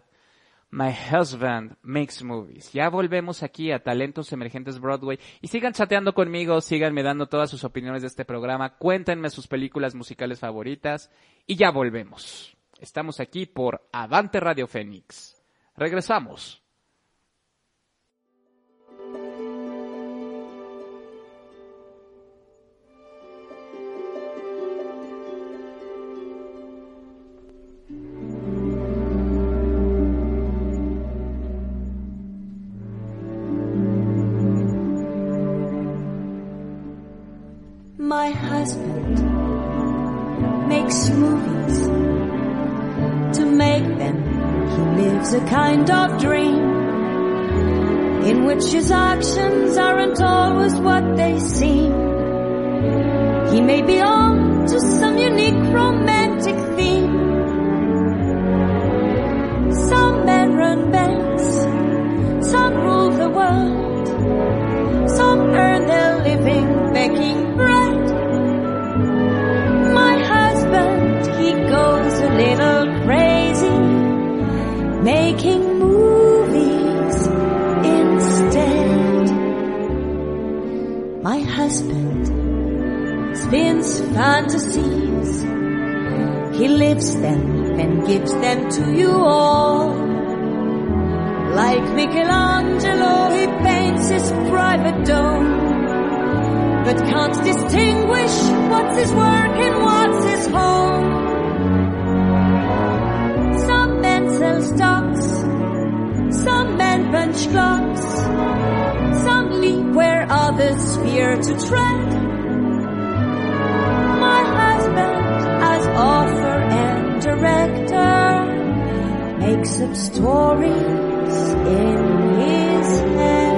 My husband makes movies. Ya volvemos aquí a Talentos Emergentes Broadway y sigan chateando conmigo, síganme dando todas sus opiniones de este programa, cuéntenme sus películas musicales favoritas y ya volvemos. Estamos aquí por Avante Radio Fénix. Regresamos. Husband makes movies. To make them, he lives a kind of dream in which his actions aren't always what they seem. He may be on to some unique romantic theme. Some men run banks, some rule the world, some earn their living making making movies instead. My husband spins fantasies, he lives them and gives them to you all. Like Michelangelo, he paints his private dome but can't distinguish what's his work and what's his home. Stocks, some men punch clocks, some leap where others fear to tread. My husband, as author and director, makes up stories in his head.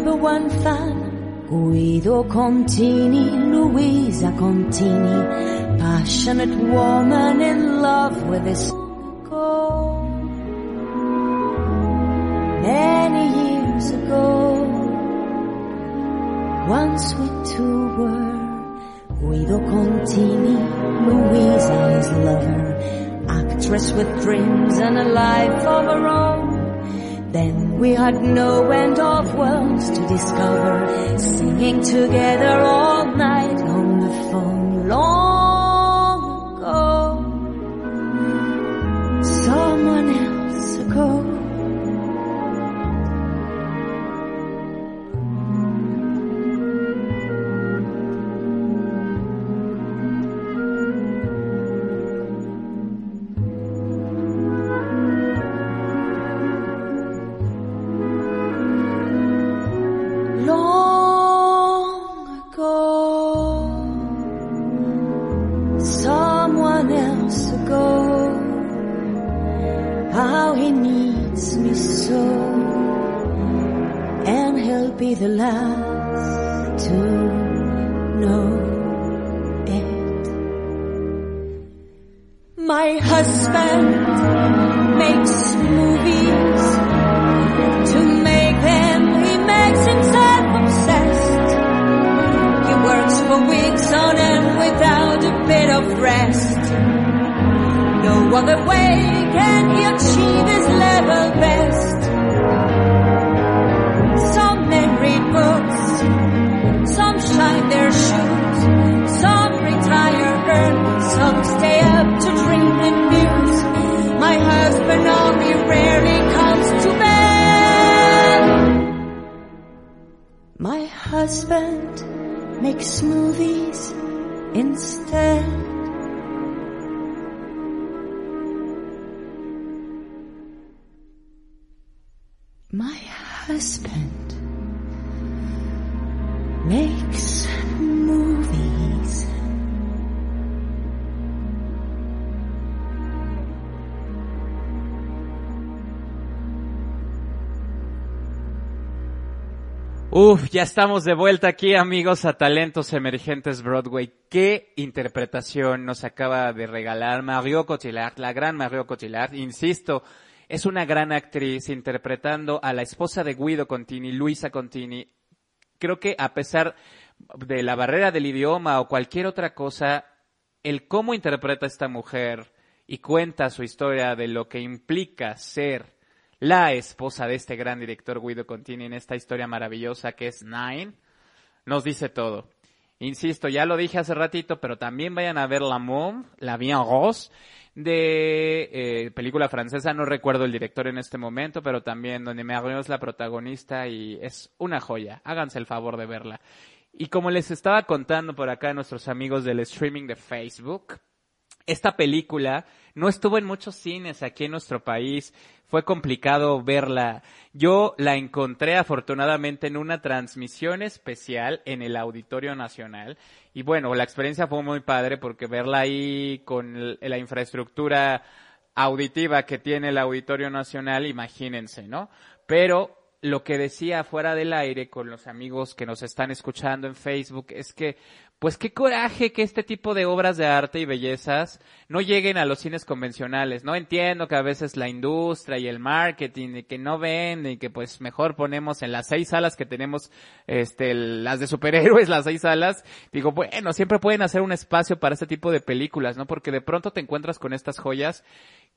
Number one fan. Guido Contini, Luisa Contini, passionate woman in love with his go. Many years ago, once we two were Guido Contini, Luisa his lover, actress with dreams and a life of her own. Then we had no end of worlds to discover, singing together all night on the phone. Long Uf, ya estamos de vuelta aquí, amigos, a Talentos Emergentes Broadway. ¿Qué interpretación nos acaba de regalar Mario Cotillard, la gran Mario Cotillard? Insisto, es una gran actriz interpretando a la esposa de Guido Contini, Luisa Contini. Creo que a pesar de la barrera del idioma o cualquier otra cosa, el cómo interpreta esta mujer y cuenta su historia de lo que implica ser la esposa de este gran director Guido Contini en esta historia maravillosa que es Nine, nos dice todo. Insisto, ya lo dije hace ratito, pero también vayan a ver La Mom, La Bien Rose, de eh, película francesa, no recuerdo el director en este momento, pero también donde Marion es la protagonista y es una joya. Háganse el favor de verla. Y como les estaba contando por acá a nuestros amigos del streaming de Facebook, esta película no estuvo en muchos cines aquí en nuestro país. Fue complicado verla. Yo la encontré afortunadamente en una transmisión especial en el Auditorio Nacional. Y bueno, la experiencia fue muy padre porque verla ahí con la infraestructura auditiva que tiene el Auditorio Nacional, imagínense, ¿no? Pero lo que decía fuera del aire con los amigos que nos están escuchando en Facebook es que, pues qué coraje que este tipo de obras de arte y bellezas no lleguen a los cines convencionales. No entiendo que a veces la industria y el marketing y que no ven y que pues mejor ponemos en las seis salas que tenemos, este, las de superhéroes, las seis salas. Digo, bueno, siempre pueden hacer un espacio para este tipo de películas, ¿no? Porque de pronto te encuentras con estas joyas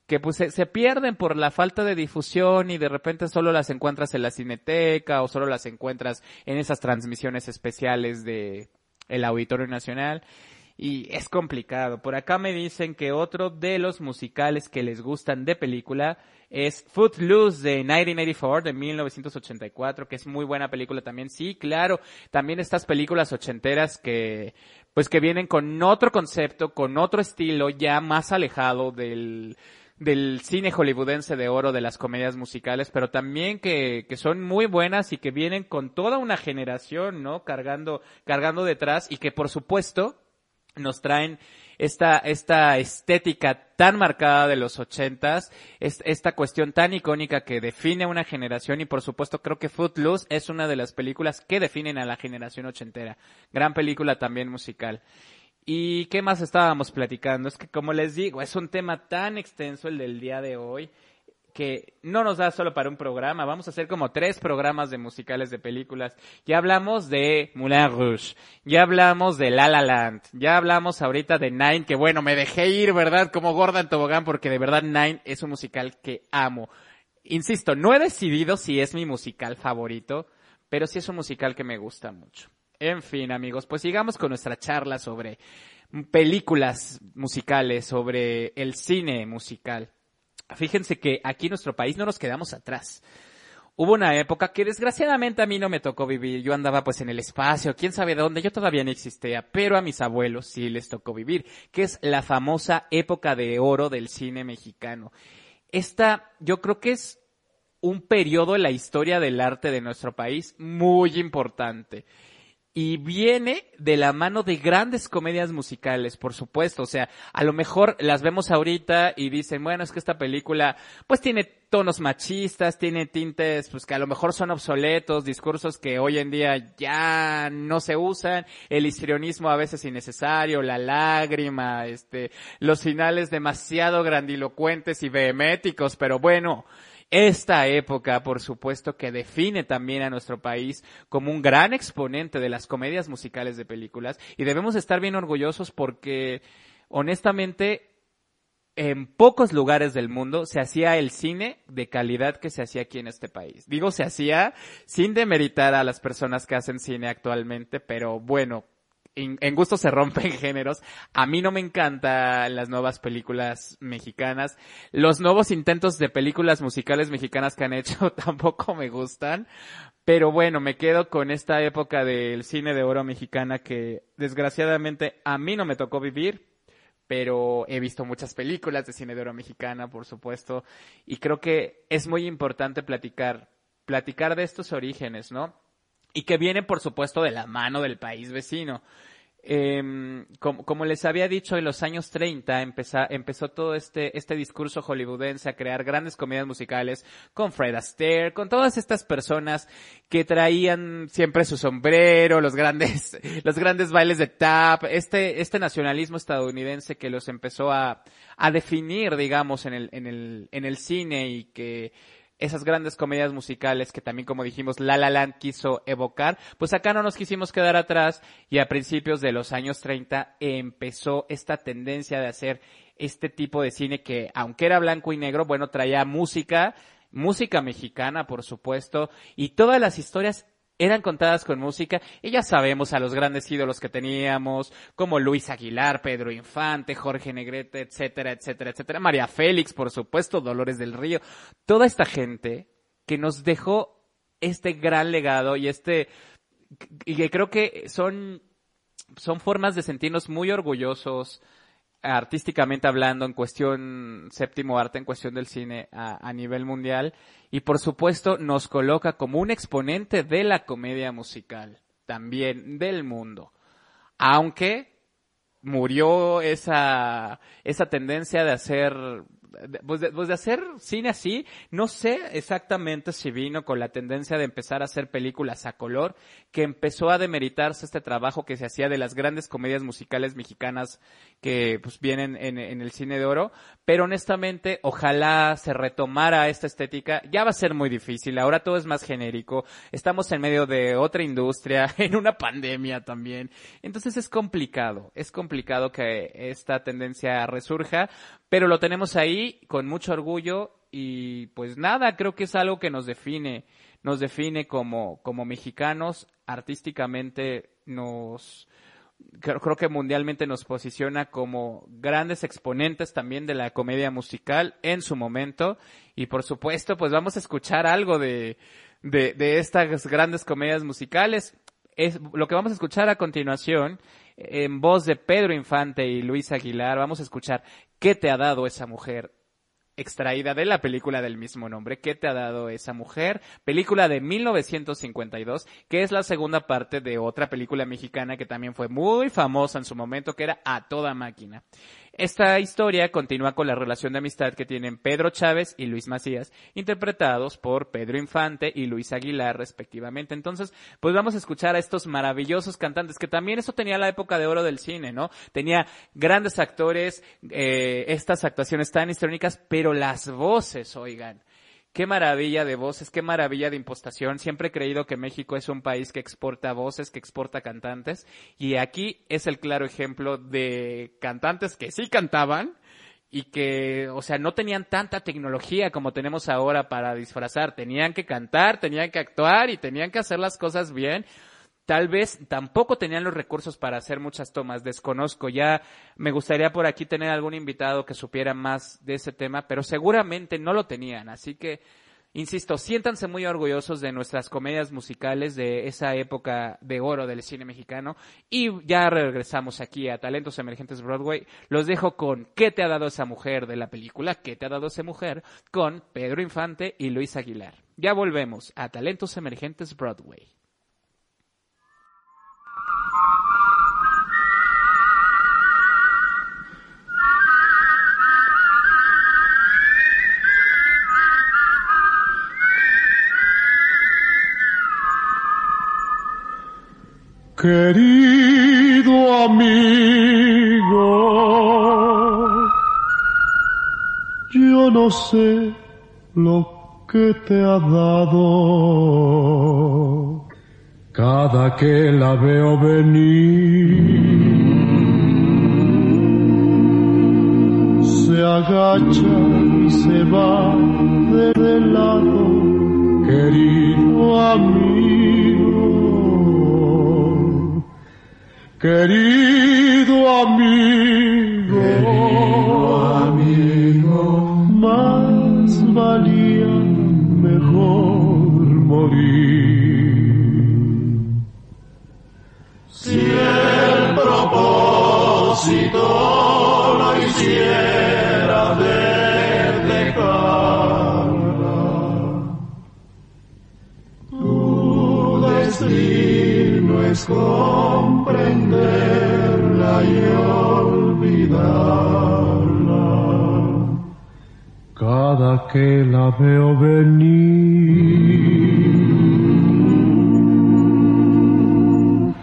que pues se, se, pierden por la falta de difusión y de repente solo las encuentras en la cineteca o solo las encuentras en esas transmisiones especiales de el Auditorio Nacional y es complicado. Por acá me dicen que otro de los musicales que les gustan de película es Footloose de 1984, de 1984, que es muy buena película también. Sí, claro, también estas películas ochenteras que, pues que vienen con otro concepto, con otro estilo ya más alejado del, del cine hollywoodense de oro de las comedias musicales, pero también que, que son muy buenas y que vienen con toda una generación, ¿no? Cargando, cargando detrás y que por supuesto nos traen esta, esta estética tan marcada de los ochentas, esta cuestión tan icónica que define una generación y por supuesto creo que Footloose es una de las películas que definen a la generación ochentera. Gran película también musical. ¿Y qué más estábamos platicando? Es que como les digo, es un tema tan extenso el del día de hoy que no nos da solo para un programa, vamos a hacer como tres programas de musicales de películas. Ya hablamos de Moulin Rouge, ya hablamos de La La Land, ya hablamos ahorita de Nine, que bueno, me dejé ir, ¿verdad? Como gorda en tobogán, porque de verdad Nine es un musical que amo. Insisto, no he decidido si es mi musical favorito, pero sí es un musical que me gusta mucho. En fin, amigos, pues sigamos con nuestra charla sobre películas musicales, sobre el cine musical. Fíjense que aquí en nuestro país no nos quedamos atrás. Hubo una época que desgraciadamente a mí no me tocó vivir. Yo andaba pues en el espacio, quién sabe dónde, yo todavía no existía, pero a mis abuelos sí les tocó vivir, que es la famosa época de oro del cine mexicano. Esta, yo creo que es un periodo en la historia del arte de nuestro país muy importante. Y viene de la mano de grandes comedias musicales, por supuesto. O sea, a lo mejor las vemos ahorita y dicen, bueno, es que esta película, pues tiene tonos machistas, tiene tintes, pues que a lo mejor son obsoletos, discursos que hoy en día ya no se usan, el histrionismo a veces innecesario, la lágrima, este, los finales demasiado grandilocuentes y veheméticos, pero bueno, esta época, por supuesto, que define también a nuestro país como un gran exponente de las comedias musicales de películas y debemos estar bien orgullosos porque, honestamente, en pocos lugares del mundo se hacía el cine de calidad que se hacía aquí en este país. Digo, se hacía sin demeritar a las personas que hacen cine actualmente, pero bueno, en, gusto se rompen géneros. A mí no me encantan las nuevas películas mexicanas. Los nuevos intentos de películas musicales mexicanas que han hecho tampoco me gustan. Pero bueno, me quedo con esta época del cine de oro mexicana que desgraciadamente a mí no me tocó vivir. Pero he visto muchas películas de cine de oro mexicana, por supuesto. Y creo que es muy importante platicar, platicar de estos orígenes, ¿no? Y que viene, por supuesto, de la mano del país vecino. Eh, como, les había dicho, en los años 30 empezó, empezó todo este, este discurso hollywoodense a crear grandes comedias musicales con Fred Astaire, con todas estas personas que traían siempre su sombrero, los grandes, los grandes bailes de tap, este, este nacionalismo estadounidense que los empezó a, a definir, digamos, en el, en el, en el cine y que esas grandes comedias musicales que también, como dijimos, La La Land quiso evocar, pues acá no nos quisimos quedar atrás y a principios de los años 30 empezó esta tendencia de hacer este tipo de cine que, aunque era blanco y negro, bueno, traía música, música mexicana, por supuesto, y todas las historias eran contadas con música y ya sabemos a los grandes ídolos que teníamos, como Luis Aguilar, Pedro Infante, Jorge Negrete, etcétera, etcétera, etcétera, María Félix, por supuesto, Dolores del Río, toda esta gente que nos dejó este gran legado y este, y que creo que son, son formas de sentirnos muy orgullosos, artísticamente hablando, en cuestión séptimo arte, en cuestión del cine a, nivel mundial. Y por supuesto nos coloca como un exponente de la comedia musical, también del mundo. Aunque murió esa, esa tendencia de hacer pues de, pues de, hacer cine así, no sé exactamente si vino con la tendencia de empezar a hacer películas a color, que empezó a demeritarse este trabajo que se hacía de las grandes comedias musicales mexicanas que pues vienen en, en el cine de oro, pero honestamente ojalá se retomara esta estética, ya va a ser muy difícil, ahora todo es más genérico, estamos en medio de otra industria, en una pandemia también, entonces es complicado, es complicado que esta tendencia resurja, pero lo tenemos ahí con mucho orgullo y pues nada, creo que es algo que nos define, nos define como, como mexicanos, artísticamente nos, creo, creo, que mundialmente nos posiciona como grandes exponentes también de la comedia musical en su momento y por supuesto pues vamos a escuchar algo de, de, de estas grandes comedias musicales. Es, lo que vamos a escuchar a continuación en voz de Pedro Infante y Luis Aguilar, vamos a escuchar ¿Qué te ha dado esa mujer? extraída de la película del mismo nombre, ¿Qué te ha dado esa mujer? Película de 1952, que es la segunda parte de otra película mexicana que también fue muy famosa en su momento, que era A Toda Máquina. Esta historia continúa con la relación de amistad que tienen Pedro Chávez y Luis Macías, interpretados por Pedro Infante y Luis Aguilar respectivamente. Entonces, pues vamos a escuchar a estos maravillosos cantantes, que también eso tenía la época de oro del cine, ¿no? Tenía grandes actores, eh, estas actuaciones tan históricas, pero las voces, oigan. Qué maravilla de voces, qué maravilla de impostación. Siempre he creído que México es un país que exporta voces, que exporta cantantes. Y aquí es el claro ejemplo de cantantes que sí cantaban y que, o sea, no tenían tanta tecnología como tenemos ahora para disfrazar. Tenían que cantar, tenían que actuar y tenían que hacer las cosas bien. Tal vez tampoco tenían los recursos para hacer muchas tomas, desconozco. Ya me gustaría por aquí tener algún invitado que supiera más de ese tema, pero seguramente no lo tenían. Así que, insisto, siéntanse muy orgullosos de nuestras comedias musicales de esa época de oro del cine mexicano. Y ya regresamos aquí a Talentos Emergentes Broadway. Los dejo con ¿Qué te ha dado esa mujer? de la película ¿Qué te ha dado esa mujer? con Pedro Infante y Luis Aguilar. Ya volvemos a Talentos Emergentes Broadway. Querido amigo, yo no sé lo que te ha dado cada que la veo venir. Se agacha y se va de lado, querido amigo. Querido amigo, amigo, más valía mejor morir. Si el propósito lo hiciera de cara, tu destino es Que la veo venir,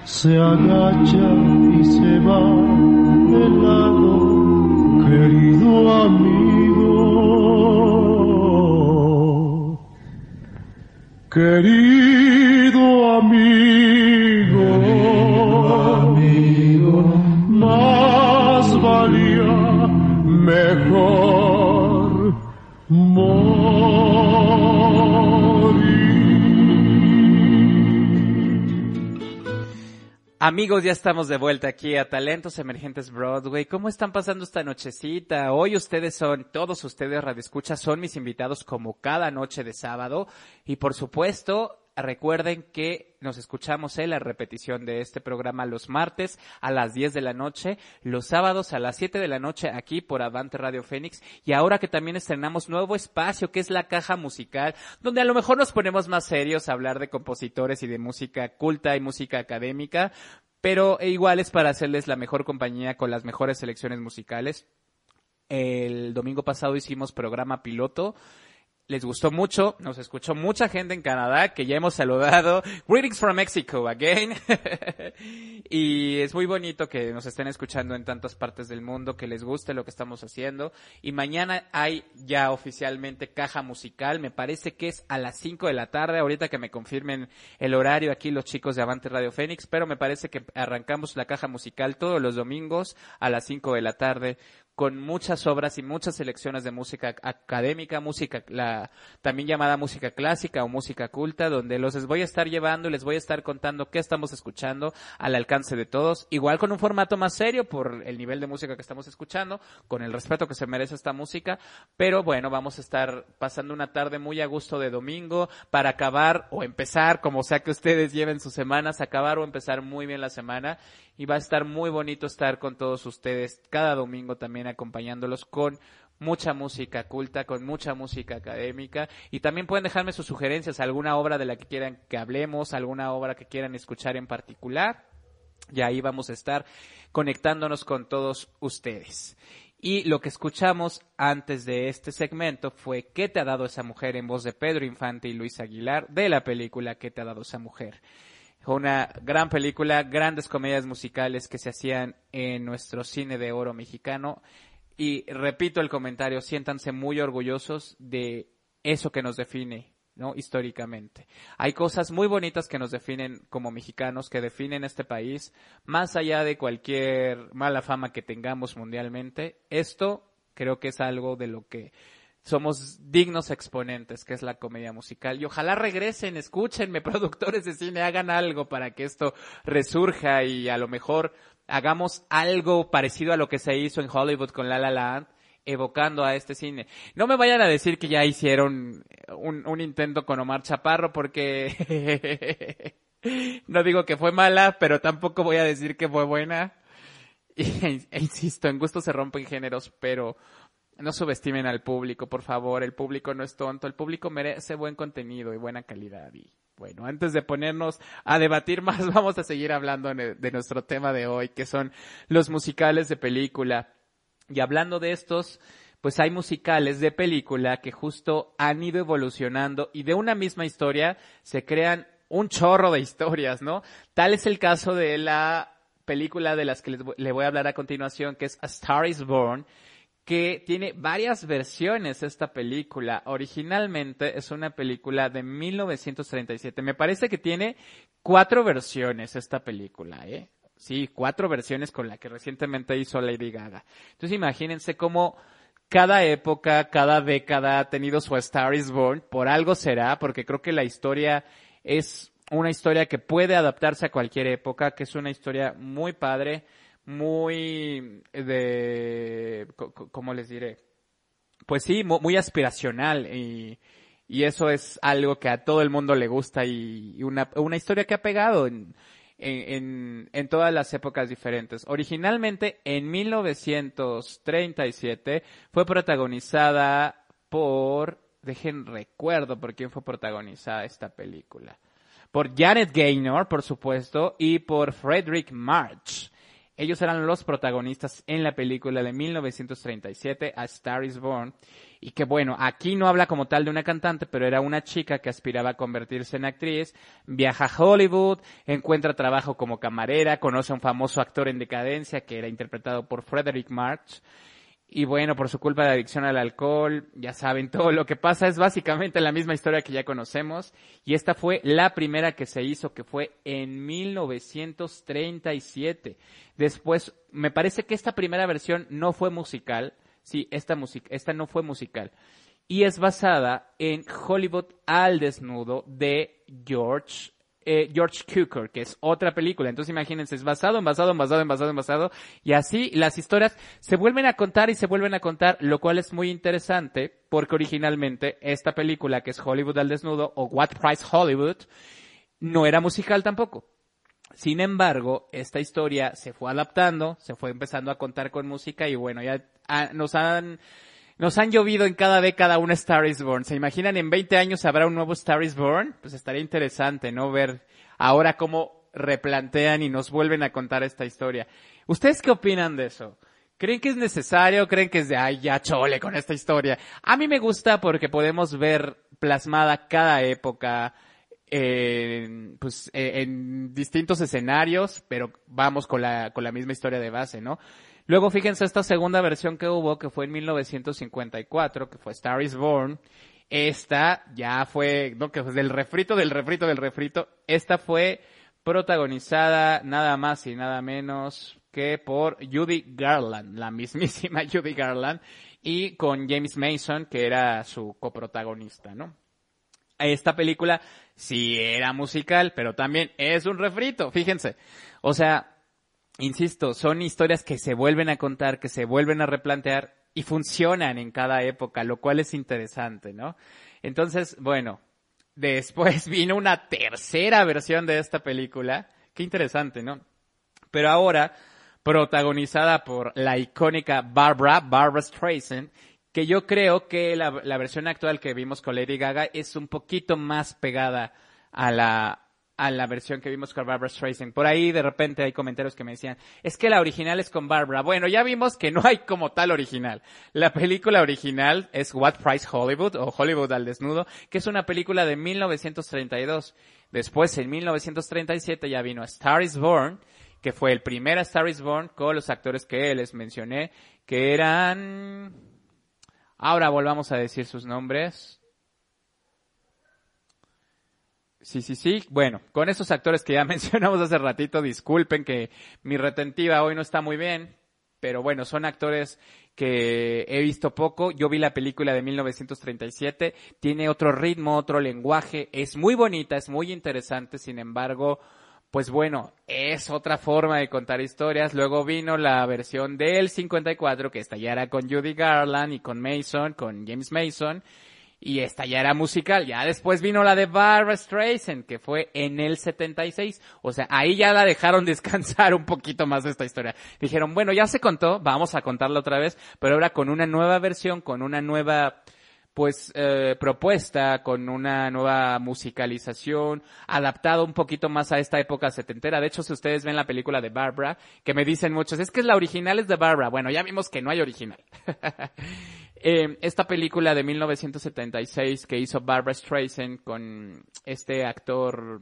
se agacha y se va de lado, querido amigo. Querido amigo, Amigos, ya estamos de vuelta aquí a Talentos Emergentes Broadway. ¿Cómo están pasando esta nochecita? Hoy ustedes son, todos ustedes radioescuchas, son mis invitados como cada noche de sábado. Y por supuesto, recuerden que nos escuchamos en la repetición de este programa los martes a las 10 de la noche, los sábados a las 7 de la noche aquí por Avante Radio Fénix y ahora que también estrenamos nuevo espacio que es la caja musical, donde a lo mejor nos ponemos más serios a hablar de compositores y de música culta y música académica, pero igual es para hacerles la mejor compañía con las mejores selecciones musicales. El domingo pasado hicimos programa piloto les gustó mucho, nos escuchó mucha gente en Canadá que ya hemos saludado. Greetings from Mexico again. y es muy bonito que nos estén escuchando en tantas partes del mundo, que les guste lo que estamos haciendo. Y mañana hay ya oficialmente caja musical, me parece que es a las 5 de la tarde, ahorita que me confirmen el horario aquí los chicos de Avante Radio Fénix, pero me parece que arrancamos la caja musical todos los domingos a las 5 de la tarde con muchas obras y muchas selecciones de música académica, música, la también llamada música clásica o música culta, donde los voy a estar llevando y les voy a estar contando qué estamos escuchando al alcance de todos, igual con un formato más serio por el nivel de música que estamos escuchando, con el respeto que se merece esta música, pero bueno, vamos a estar pasando una tarde muy a gusto de domingo para acabar o empezar, como sea que ustedes lleven sus semanas, acabar o empezar muy bien la semana y va a estar muy bonito estar con todos ustedes cada domingo también acompañándolos con mucha música culta, con mucha música académica y también pueden dejarme sus sugerencias, alguna obra de la que quieran que hablemos, alguna obra que quieran escuchar en particular. Y ahí vamos a estar conectándonos con todos ustedes. Y lo que escuchamos antes de este segmento fue ¿Qué te ha dado esa mujer? en voz de Pedro Infante y Luis Aguilar de la película ¿Qué te ha dado esa mujer? Una gran película, grandes comedias musicales que se hacían en nuestro cine de oro mexicano. Y repito el comentario, siéntanse muy orgullosos de eso que nos define, ¿no? Históricamente. Hay cosas muy bonitas que nos definen como mexicanos, que definen este país, más allá de cualquier mala fama que tengamos mundialmente. Esto creo que es algo de lo que somos dignos exponentes, que es la comedia musical. Y ojalá regresen, escúchenme, productores de cine, hagan algo para que esto resurja y a lo mejor hagamos algo parecido a lo que se hizo en Hollywood con La La Land, evocando a este cine. No me vayan a decir que ya hicieron un, un intento con Omar Chaparro porque no digo que fue mala, pero tampoco voy a decir que fue buena. E, insisto, en gusto se rompen géneros, pero no subestimen al público, por favor. El público no es tonto. El público merece buen contenido y buena calidad. Y bueno, antes de ponernos a debatir más, vamos a seguir hablando de nuestro tema de hoy, que son los musicales de película. Y hablando de estos, pues hay musicales de película que justo han ido evolucionando y de una misma historia se crean un chorro de historias, ¿no? Tal es el caso de la película de las que les, le voy a hablar a continuación, que es A Star is Born, que tiene varias versiones esta película. Originalmente es una película de 1937. Me parece que tiene cuatro versiones esta película, ¿eh? Sí, cuatro versiones con la que recientemente hizo Lady Gaga. Entonces imagínense cómo cada época, cada década ha tenido su Star is Born. Por algo será, porque creo que la historia es una historia que puede adaptarse a cualquier época, que es una historia muy padre, muy de, ¿cómo les diré? Pues sí, muy aspiracional y, y eso es algo que a todo el mundo le gusta y una, una historia que ha pegado en, en, en, todas las épocas diferentes. Originalmente, en 1937, fue protagonizada por, dejen recuerdo por quién fue protagonizada esta película. Por Janet Gaynor, por supuesto, y por Frederick March. Ellos eran los protagonistas en la película de 1937, A Star is Born. Y que bueno, aquí no habla como tal de una cantante, pero era una chica que aspiraba a convertirse en actriz, viaja a Hollywood, encuentra trabajo como camarera, conoce a un famoso actor en decadencia que era interpretado por Frederick March y bueno, por su culpa de adicción al alcohol, ya saben, todo lo que pasa es básicamente la misma historia que ya conocemos. Y esta fue la primera que se hizo, que fue en 1937. Después, me parece que esta primera versión no fue musical. Sí, esta, esta no fue musical. Y es basada en Hollywood al desnudo de George eh, George Cukor, que es otra película. Entonces imagínense, es basado en basado en basado en basado en basado. Y así las historias se vuelven a contar y se vuelven a contar, lo cual es muy interesante porque originalmente esta película que es Hollywood al desnudo o What Price Hollywood no era musical tampoco. Sin embargo, esta historia se fue adaptando, se fue empezando a contar con música y bueno, ya ah, nos han nos han llovido en cada década un Star is Born. ¿Se imaginan en 20 años habrá un nuevo Star is Born? Pues estaría interesante, ¿no? Ver ahora cómo replantean y nos vuelven a contar esta historia. ¿Ustedes qué opinan de eso? ¿Creen que es necesario? ¿Creen que es de, ay, ya chole con esta historia? A mí me gusta porque podemos ver plasmada cada época, eh, pues, eh, en distintos escenarios, pero vamos con la, con la misma historia de base, ¿no? Luego fíjense esta segunda versión que hubo, que fue en 1954, que fue Star is Born. Esta ya fue, no, que fue del refrito, del refrito, del refrito. Esta fue protagonizada nada más y nada menos que por Judy Garland, la mismísima Judy Garland, y con James Mason, que era su coprotagonista, ¿no? Esta película sí era musical, pero también es un refrito, fíjense. O sea, insisto, son historias que se vuelven a contar, que se vuelven a replantear y funcionan en cada época, lo cual es interesante, ¿no? Entonces, bueno, después vino una tercera versión de esta película, qué interesante, ¿no? Pero ahora, protagonizada por la icónica Barbara, Barbara Streisand, que yo creo que la, la versión actual que vimos con Lady Gaga es un poquito más pegada a la, a la versión que vimos con Barbara Streisand. Por ahí de repente hay comentarios que me decían, es que la original es con Barbara. Bueno, ya vimos que no hay como tal original. La película original es What Price Hollywood o Hollywood al desnudo, que es una película de 1932. Después, en 1937 ya vino Star is Born, que fue el primer Star is Born con los actores que les mencioné, que eran... Ahora volvamos a decir sus nombres. Sí, sí, sí. Bueno, con esos actores que ya mencionamos hace ratito, disculpen que mi retentiva hoy no está muy bien, pero bueno, son actores que he visto poco. Yo vi la película de 1937, tiene otro ritmo, otro lenguaje, es muy bonita, es muy interesante, sin embargo, pues bueno, es otra forma de contar historias. Luego vino la versión del 54 que estallara con Judy Garland y con Mason, con James Mason y esta ya era musical. Ya después vino la de Barbara Streisand, que fue en el 76. O sea, ahí ya la dejaron descansar un poquito más de esta historia. Dijeron, bueno, ya se contó, vamos a contarla otra vez, pero ahora con una nueva versión, con una nueva pues eh, propuesta con una nueva musicalización, adaptado un poquito más a esta época setentera. De hecho, si ustedes ven la película de Barbara, que me dicen muchos, es que la original es de Barbara. Bueno, ya vimos que no hay original. Eh, esta película de 1976 que hizo Barbara Streisand con este actor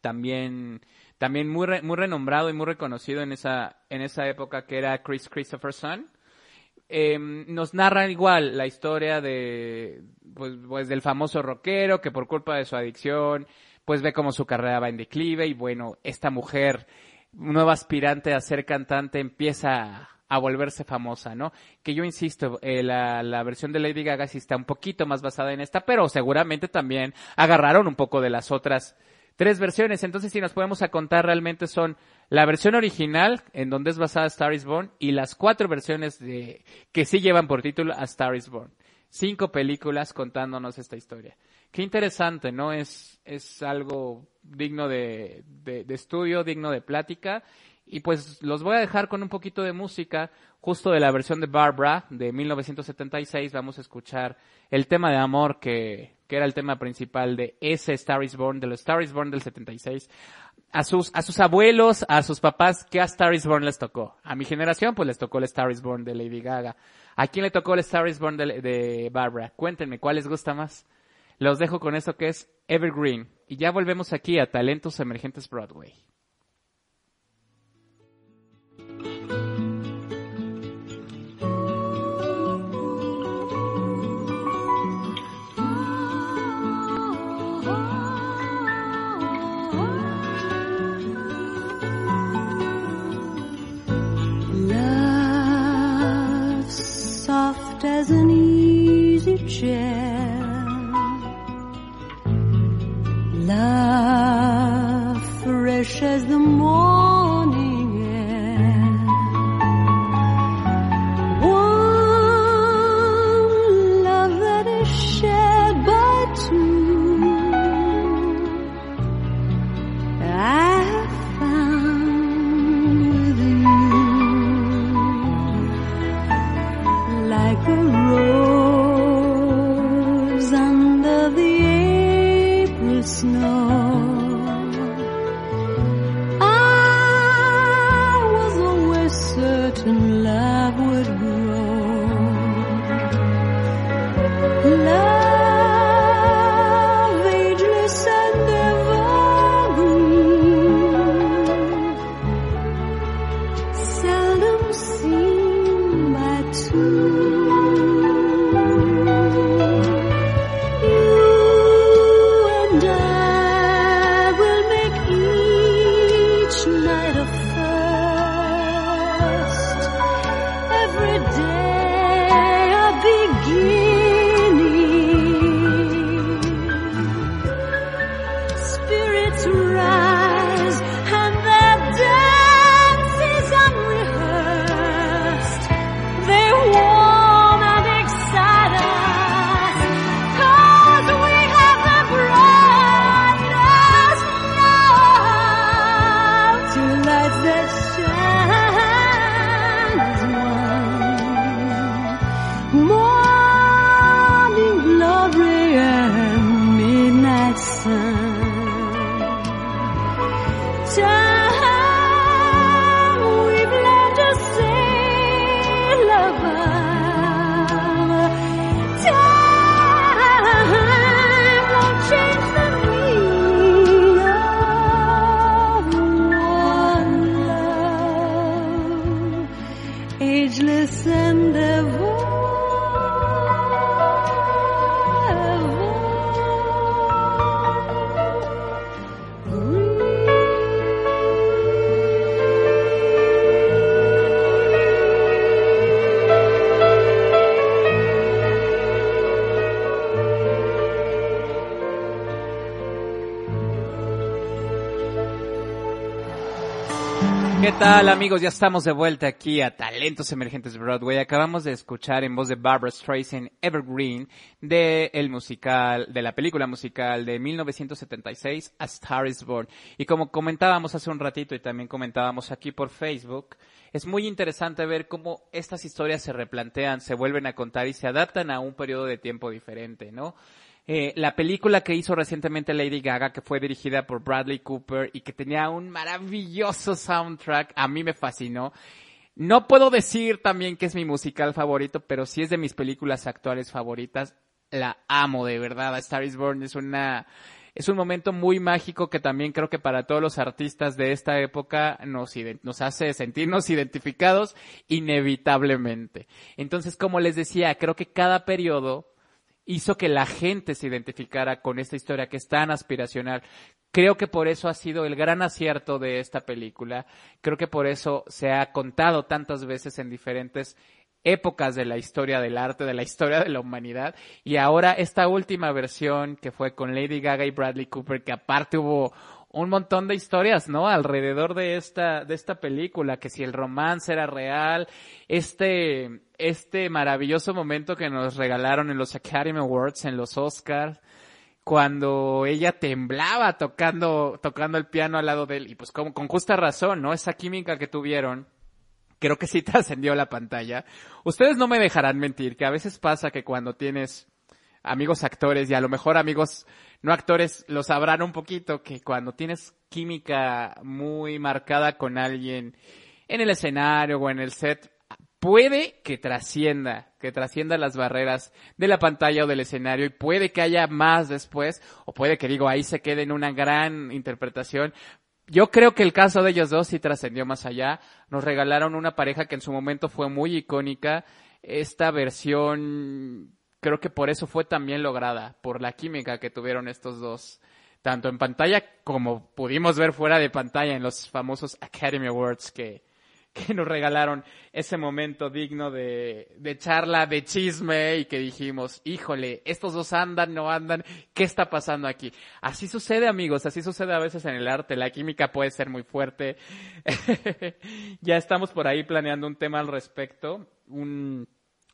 también también muy re- muy renombrado y muy reconocido en esa en esa época que era Chris Christopherson eh, nos narra igual la historia de pues, pues del famoso rockero que por culpa de su adicción pues ve como su carrera va en declive y bueno esta mujer nueva aspirante a ser cantante empieza a volverse famosa, ¿no? Que yo insisto, eh, la, la versión de Lady Gaga sí está un poquito más basada en esta, pero seguramente también agarraron un poco de las otras tres versiones. Entonces, si nos podemos a contar, realmente son la versión original, en donde es basada Star is Born, y las cuatro versiones de, que sí llevan por título a Star is Born. Cinco películas contándonos esta historia. Qué interesante, ¿no? Es, es algo digno de, de, de estudio, digno de plática. Y pues los voy a dejar con un poquito de música, justo de la versión de Barbara de 1976. Vamos a escuchar el tema de amor que, que era el tema principal de ese Star is Born, de los Star is Born del 76. A sus, a sus abuelos, a sus papás, ¿qué a Star is Born les tocó? A mi generación, pues les tocó el Star is Born de Lady Gaga. ¿A quién le tocó el Star is Born de, de Barbara? Cuéntenme, ¿cuál les gusta más? Los dejo con esto que es Evergreen. Y ya volvemos aquí a Talentos Emergentes Broadway. 雪。Tal amigos? Ya estamos de vuelta aquí a Talentos Emergentes Broadway. Acabamos de escuchar en voz de Barbara Streisand Evergreen de el musical, de la película musical de 1976 A Star is Born. Y como comentábamos hace un ratito y también comentábamos aquí por Facebook, es muy interesante ver cómo estas historias se replantean, se vuelven a contar y se adaptan a un periodo de tiempo diferente, ¿no? Eh, la película que hizo recientemente Lady Gaga, que fue dirigida por Bradley Cooper y que tenía un maravilloso soundtrack, a mí me fascinó. No puedo decir también que es mi musical favorito, pero sí es de mis películas actuales favoritas. La amo de verdad. A Star is Born es una, es un momento muy mágico que también creo que para todos los artistas de esta época nos, nos hace sentirnos identificados inevitablemente. Entonces, como les decía, creo que cada periodo hizo que la gente se identificara con esta historia que es tan aspiracional. Creo que por eso ha sido el gran acierto de esta película. Creo que por eso se ha contado tantas veces en diferentes épocas de la historia del arte, de la historia de la humanidad. Y ahora esta última versión que fue con Lady Gaga y Bradley Cooper, que aparte hubo un montón de historias, ¿no? Alrededor de esta, de esta película, que si el romance era real, este, este maravilloso momento que nos regalaron en los Academy Awards, en los Oscars, cuando ella temblaba tocando, tocando el piano al lado de él, y pues con, con justa razón, ¿no? Esa química que tuvieron, creo que sí trascendió la pantalla. Ustedes no me dejarán mentir, que a veces pasa que cuando tienes amigos actores y a lo mejor amigos no actores lo sabrán un poquito, que cuando tienes química muy marcada con alguien en el escenario o en el set, puede que trascienda, que trascienda las barreras de la pantalla o del escenario y puede que haya más después o puede que digo ahí se quede en una gran interpretación. Yo creo que el caso de ellos dos sí trascendió más allá. Nos regalaron una pareja que en su momento fue muy icónica. Esta versión creo que por eso fue también lograda, por la química que tuvieron estos dos, tanto en pantalla como pudimos ver fuera de pantalla en los famosos Academy Awards que, que nos regalaron ese momento digno de, de charla, de chisme y que dijimos, híjole, estos dos andan, no andan, ¿qué está pasando aquí? Así sucede amigos, así sucede a veces en el arte, la química puede ser muy fuerte. ya estamos por ahí planeando un tema al respecto, un,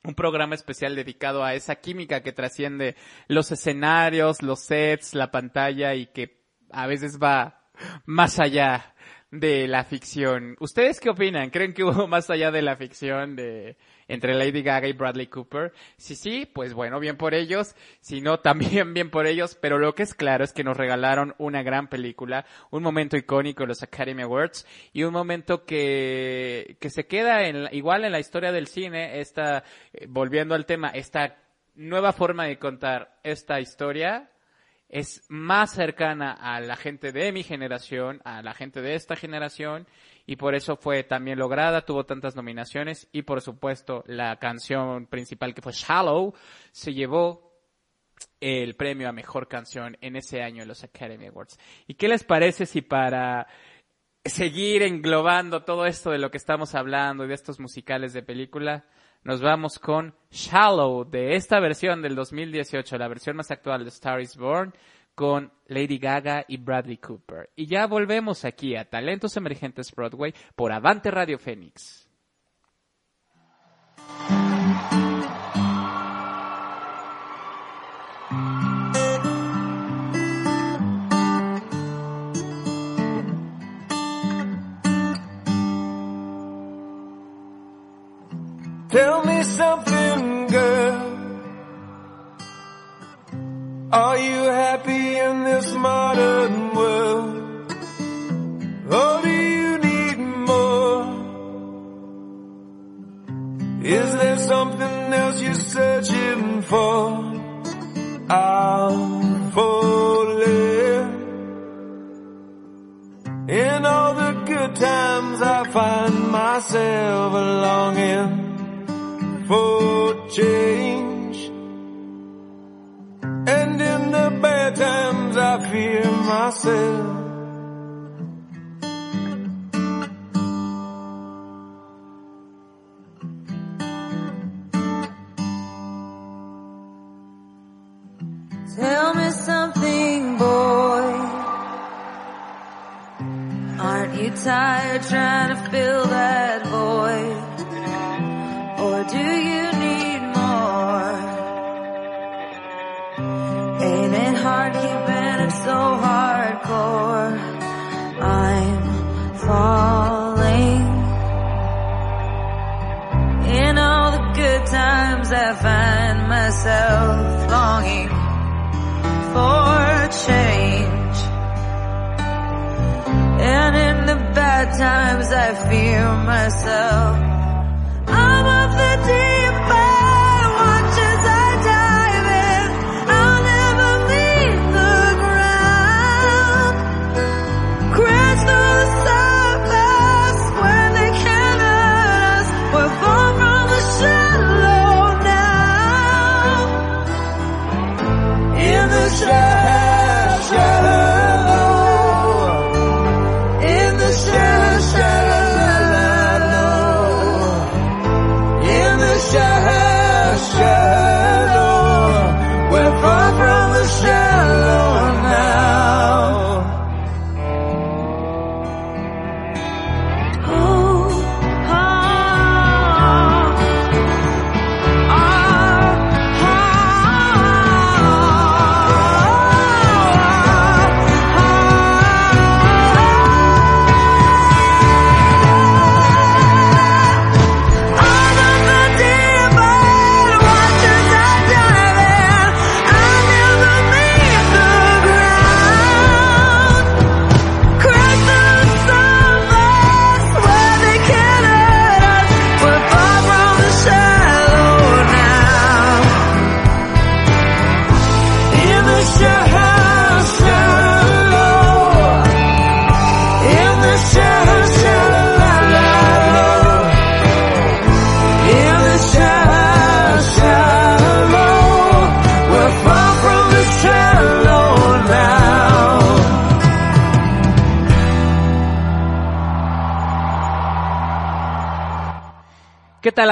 un programa especial dedicado a esa química que trasciende los escenarios, los sets, la pantalla y que a veces va más allá de la ficción. ¿Ustedes qué opinan? ¿Creen que hubo más allá de la ficción de entre Lady Gaga y Bradley Cooper? Si sí, pues bueno, bien por ellos. Si no, también bien por ellos. Pero lo que es claro es que nos regalaron una gran película, un momento icónico en los Academy Awards y un momento que, que se queda en, igual en la historia del cine, esta, eh, volviendo al tema, esta nueva forma de contar esta historia es más cercana a la gente de mi generación, a la gente de esta generación, y por eso fue también lograda, tuvo tantas nominaciones, y por supuesto la canción principal que fue Shallow se llevó el premio a mejor canción en ese año en los Academy Awards. ¿Y qué les parece si para seguir englobando todo esto de lo que estamos hablando y de estos musicales de película, nos vamos con Shallow de esta versión del 2018, la versión más actual de Star is Born, con Lady Gaga y Bradley Cooper. Y ya volvemos aquí a Talentos Emergentes Broadway por Avante Radio Fénix. Tell me something,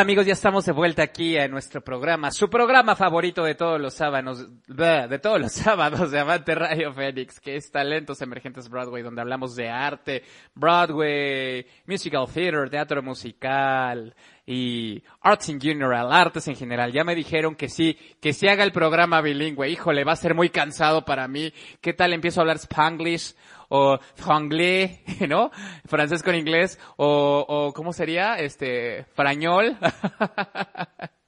amigos? Ya estamos de vuelta aquí en nuestro programa, su programa favorito de todos los sábados, de todos los sábados de Avante Radio Fénix, que es Talentos Emergentes Broadway, donde hablamos de arte, Broadway, musical theater, teatro musical y arts in general, artes en general. Ya me dijeron que sí, que sí haga el programa bilingüe. Híjole, va a ser muy cansado para mí. ¿Qué tal empiezo a hablar Spanglish? O franglais, ¿no? Francés con inglés, o, o ¿cómo sería? Este, frañol.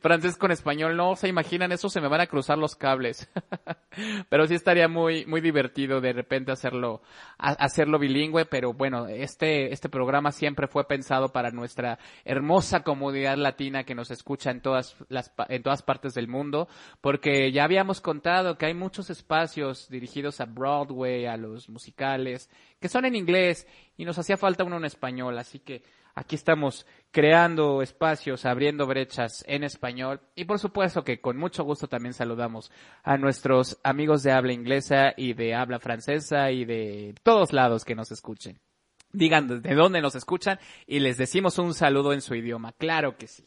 francés con español, no se imaginan eso, se me van a cruzar los cables. pero sí estaría muy, muy divertido de repente hacerlo, hacerlo bilingüe, pero bueno, este, este programa siempre fue pensado para nuestra hermosa comunidad latina que nos escucha en todas las, en todas partes del mundo, porque ya habíamos contado que hay muchos espacios dirigidos a Broadway, a los musicales, que son en inglés, y nos hacía falta uno en español, así que Aquí estamos creando espacios, abriendo brechas en español y por supuesto que con mucho gusto también saludamos a nuestros amigos de habla inglesa y de habla francesa y de todos lados que nos escuchen. Digan de dónde nos escuchan y les decimos un saludo en su idioma, claro que sí.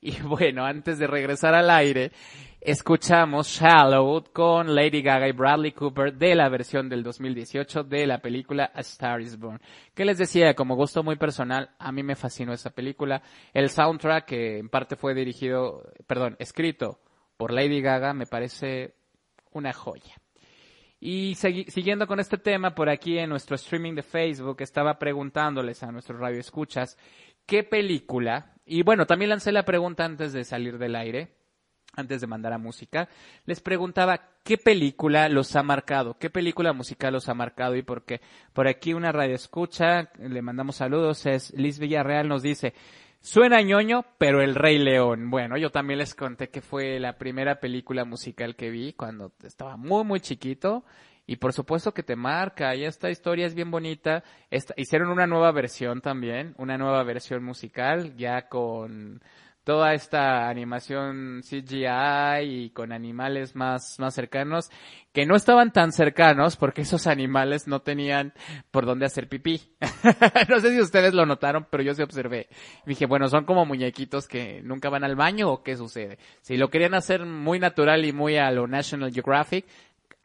Y bueno, antes de regresar al aire, escuchamos Shallow con Lady Gaga y Bradley Cooper de la versión del 2018 de la película A Star is Born. Que les decía, como gusto muy personal, a mí me fascinó esa película. El soundtrack, que en parte fue dirigido, perdón, escrito por Lady Gaga, me parece una joya. Y siguiendo con este tema, por aquí en nuestro streaming de Facebook estaba preguntándoles a nuestros radioescuchas qué película, y bueno, también lancé la pregunta antes de salir del aire, antes de mandar a música, les preguntaba qué película los ha marcado, qué película musical los ha marcado y por qué. Por aquí una radioescucha, le mandamos saludos, es Liz Villarreal, nos dice, Suena ñoño, pero El Rey León. Bueno, yo también les conté que fue la primera película musical que vi cuando estaba muy, muy chiquito. Y por supuesto que te marca, y esta historia es bien bonita. Esta- hicieron una nueva versión también, una nueva versión musical, ya con toda esta animación CGI y con animales más, más cercanos, que no estaban tan cercanos porque esos animales no tenían por dónde hacer pipí. no sé si ustedes lo notaron, pero yo sí observé. Dije, bueno, son como muñequitos que nunca van al baño o qué sucede. Si lo querían hacer muy natural y muy a lo National Geographic,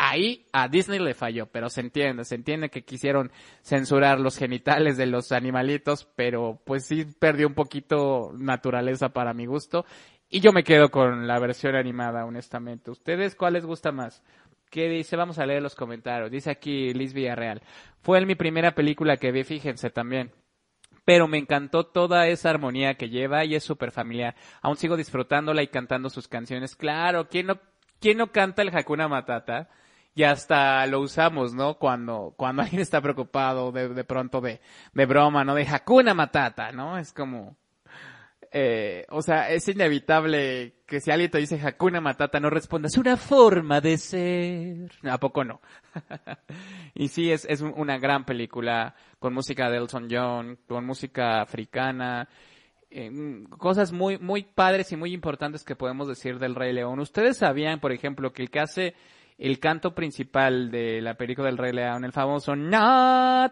ahí a Disney le falló, pero se entiende, se entiende que quisieron censurar los genitales de los animalitos, pero pues sí perdió un poquito naturaleza para mi gusto. Y yo me quedo con la versión animada, honestamente. ¿Ustedes cuál les gusta más? ¿Qué dice? Vamos a leer los comentarios. Dice aquí Liz Villarreal. Fue mi primera película que vi, fíjense también pero me encantó toda esa armonía que lleva y es súper familiar. Aún sigo disfrutándola y cantando sus canciones. Claro, ¿quién no, quién no canta el Hakuna Matata? Y hasta lo usamos, ¿no? Cuando, cuando alguien está preocupado de, de pronto de, de broma, ¿no? De Hakuna Matata, ¿no? Es como, eh, o sea, es inevitable que si alguien te dice Hakuna Matata no respondas una forma de ser. ¿A poco no? y sí, es, es un- una gran película con música de Elton John, con música africana, eh, cosas muy, muy padres y muy importantes que podemos decir del Rey León. Ustedes sabían, por ejemplo, que el que hace el canto principal de la película del Rey León, el famoso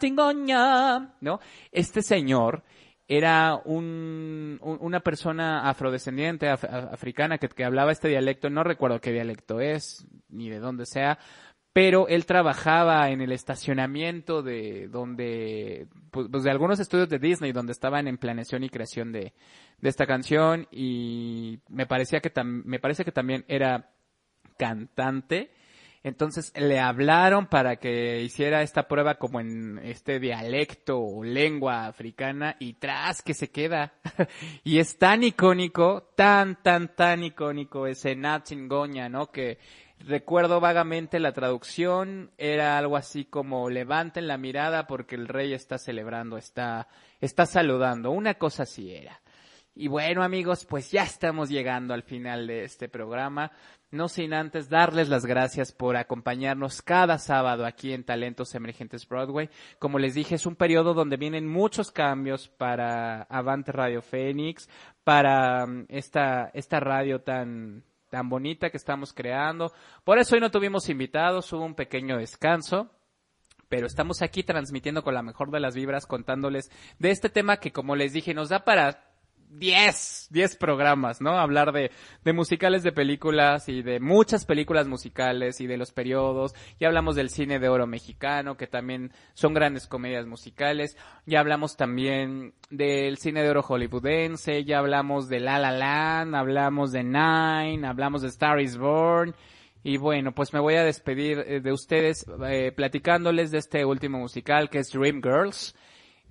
Natingoña, ¿no? Este señor era un, un- una persona afrodescendiente, af- af- africana, que, que hablaba este dialecto, no recuerdo qué dialecto es, ni de dónde sea, pero él trabajaba en el estacionamiento de donde, pues, pues, de algunos estudios de Disney, donde estaban en planeación y creación de, de esta canción, y me parecía que me parece que también era cantante. Entonces le hablaron para que hiciera esta prueba como en este dialecto o lengua africana y tras que se queda. y es tan icónico, tan, tan, tan icónico ese Natsingoña, ¿no? Que recuerdo vagamente la traducción era algo así como levanten la mirada porque el rey está celebrando, está, está saludando. Una cosa así era. Y bueno amigos, pues ya estamos llegando al final de este programa. No sin antes darles las gracias por acompañarnos cada sábado aquí en Talentos Emergentes Broadway. Como les dije, es un periodo donde vienen muchos cambios para Avante Radio Fénix, para mm, esta, esta radio tan, tan bonita que estamos creando. Por eso hoy no tuvimos invitados, hubo un pequeño descanso pero estamos aquí transmitiendo con la mejor de las vibras, contándoles de este tema que, como les dije, nos da para 10, 10 programas, ¿no? Hablar de, de musicales de películas y de muchas películas musicales y de los periodos. Ya hablamos del cine de oro mexicano, que también son grandes comedias musicales. Ya hablamos también del cine de oro hollywoodense. Ya hablamos de La La Land, hablamos de Nine, hablamos de Star is Born. Y bueno, pues me voy a despedir eh, de ustedes eh, platicándoles de este último musical que es Dream Girls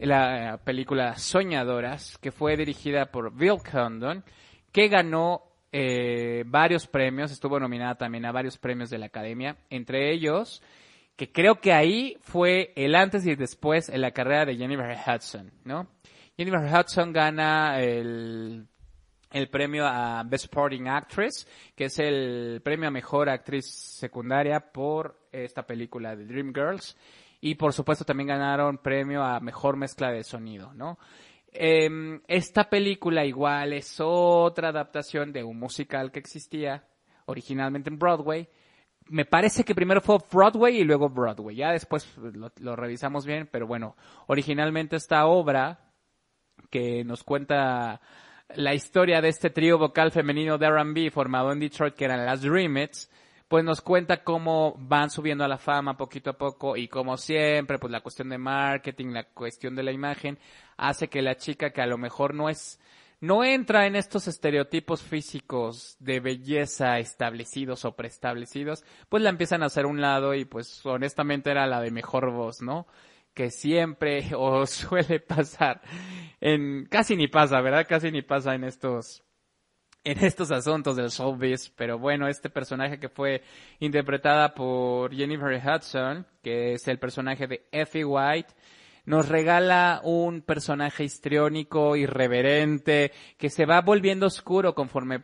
la película Soñadoras, que fue dirigida por Bill Condon, que ganó eh, varios premios, estuvo nominada también a varios premios de la Academia, entre ellos, que creo que ahí fue el antes y después en la carrera de Jennifer Hudson, ¿no? Jennifer Hudson gana el, el premio a Best Supporting Actress, que es el premio a mejor actriz secundaria por esta película de Dreamgirls y por supuesto también ganaron premio a mejor mezcla de sonido, ¿no? Em, esta película igual es otra adaptación de un musical que existía originalmente en Broadway. Me parece que primero fue Broadway y luego Broadway. Ya después lo, lo revisamos bien, pero bueno, originalmente esta obra que nos cuenta la historia de este trío vocal femenino de R&B formado en Detroit que eran las Dreamettes, pues nos cuenta cómo van subiendo a la fama poquito a poco y como siempre, pues la cuestión de marketing, la cuestión de la imagen, hace que la chica que a lo mejor no es, no entra en estos estereotipos físicos de belleza establecidos o preestablecidos, pues la empiezan a hacer un lado y pues honestamente era la de mejor voz, ¿no? Que siempre o suele pasar en, casi ni pasa, ¿verdad? Casi ni pasa en estos, en estos asuntos del showbiz, pero bueno, este personaje que fue interpretada por Jennifer Hudson, que es el personaje de Effie White, nos regala un personaje histriónico, irreverente, que se va volviendo oscuro conforme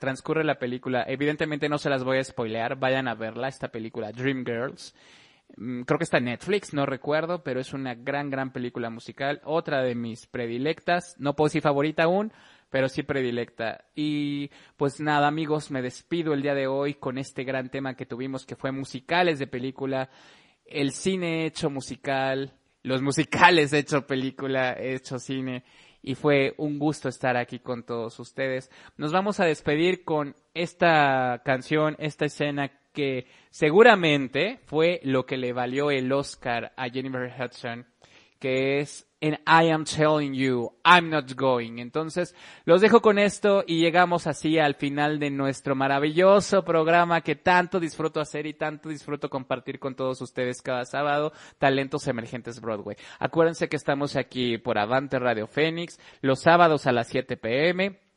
transcurre la película. Evidentemente no se las voy a spoilear, vayan a verla, esta película, Dreamgirls. Mm, creo que está en Netflix, no recuerdo, pero es una gran, gran película musical. Otra de mis predilectas, no puedo decir favorita aún, pero sí predilecta. Y pues nada, amigos, me despido el día de hoy con este gran tema que tuvimos que fue musicales de película, el cine hecho musical, los musicales hecho película, hecho cine. Y fue un gusto estar aquí con todos ustedes. Nos vamos a despedir con esta canción, esta escena que seguramente fue lo que le valió el Oscar a Jennifer Hudson, que es en I am telling you, I'm not going. Entonces, los dejo con esto y llegamos así al final de nuestro maravilloso programa que tanto disfruto hacer y tanto disfruto compartir con todos ustedes cada sábado, Talentos Emergentes Broadway. Acuérdense que estamos aquí por Avante Radio Fénix, los sábados a las 7 pm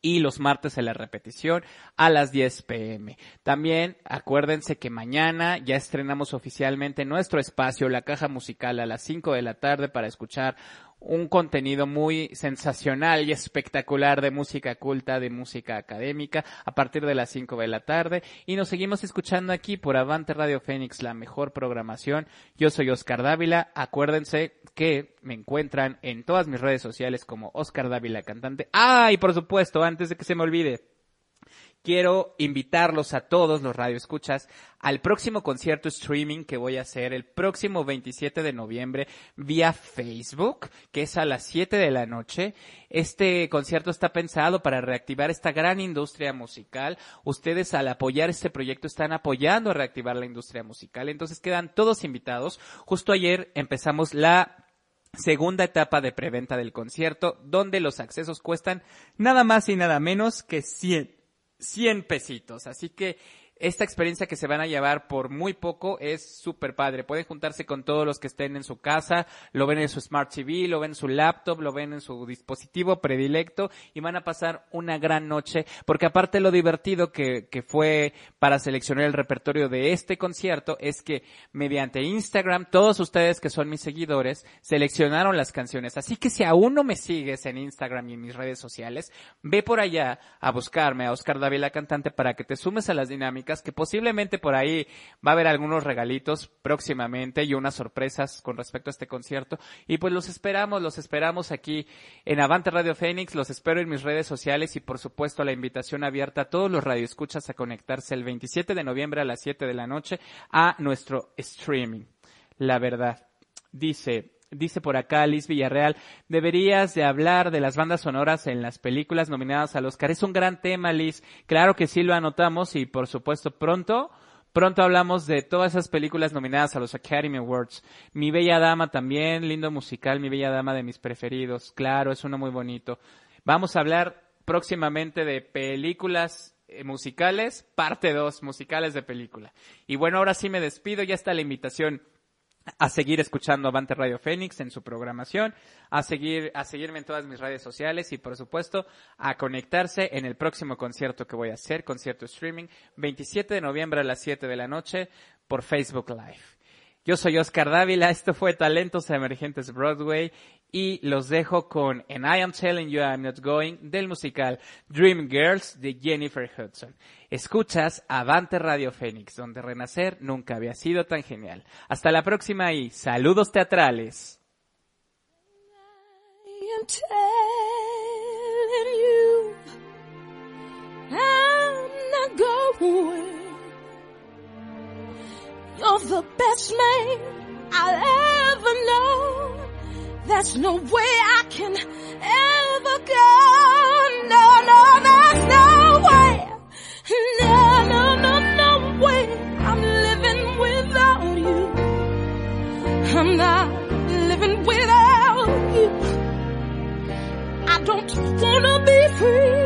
y los martes en la repetición a las 10 pm. También acuérdense que mañana ya estrenamos oficialmente nuestro espacio, la caja musical a las 5 de la tarde para escuchar un contenido muy sensacional y espectacular de música culta, de música académica, a partir de las 5 de la tarde. Y nos seguimos escuchando aquí por Avante Radio Fénix, la mejor programación. Yo soy Oscar Dávila. Acuérdense que me encuentran en todas mis redes sociales como Oscar Dávila Cantante. Ah, y por supuesto, antes de que se me olvide, quiero invitarlos a todos los radioescuchas al próximo concierto streaming que voy a hacer el próximo 27 de noviembre vía Facebook, que es a las 7 de la noche. Este concierto está pensado para reactivar esta gran industria musical. Ustedes al apoyar este proyecto están apoyando a reactivar la industria musical. Entonces quedan todos invitados. Justo ayer empezamos la segunda etapa de preventa del concierto, donde los accesos cuestan nada más y nada menos que 100 100 pesitos. Así que esta experiencia que se van a llevar por muy poco es súper padre. Pueden juntarse con todos los que estén en su casa, lo ven en su Smart TV, lo ven en su laptop, lo ven en su dispositivo predilecto y van a pasar una gran noche porque aparte lo divertido que, que fue para seleccionar el repertorio de este concierto es que mediante Instagram todos ustedes que son mis seguidores seleccionaron las canciones. Así que si aún no me sigues en Instagram y en mis redes sociales, ve por allá a buscarme a Oscar Davila Cantante para que te sumes a las dinámicas que posiblemente por ahí va a haber algunos regalitos próximamente y unas sorpresas con respecto a este concierto. Y pues los esperamos, los esperamos aquí en Avante Radio Fénix, los espero en mis redes sociales y por supuesto la invitación abierta a todos los radioescuchas a conectarse el 27 de noviembre a las 7 de la noche a nuestro streaming. La verdad. Dice, Dice por acá Liz Villarreal, deberías de hablar de las bandas sonoras en las películas nominadas al Oscar. Es un gran tema, Liz. Claro que sí lo anotamos y por supuesto pronto, pronto hablamos de todas esas películas nominadas a los Academy Awards. Mi Bella Dama también, lindo musical, Mi Bella Dama de mis preferidos. Claro, es uno muy bonito. Vamos a hablar próximamente de películas eh, musicales, parte 2, musicales de película. Y bueno, ahora sí me despido, ya está la invitación a seguir escuchando Avante Radio Fénix en su programación, a seguir, a seguirme en todas mis redes sociales y por supuesto a conectarse en el próximo concierto que voy a hacer, concierto streaming, 27 de noviembre a las 7 de la noche por Facebook Live. Yo soy Oscar Dávila, esto fue Talentos Emergentes Broadway y los dejo con And I Am Telling You I'm Not Going del musical Dream Girls de Jennifer Hudson. Escuchas Avante Radio Fénix, donde renacer nunca había sido tan genial. Hasta la próxima y saludos teatrales. I the best man I'll ever know. There's no way I can ever go. No, no, there's no way. No, no, no, no way. I'm living without you. I'm not living without you. I don't wanna be free.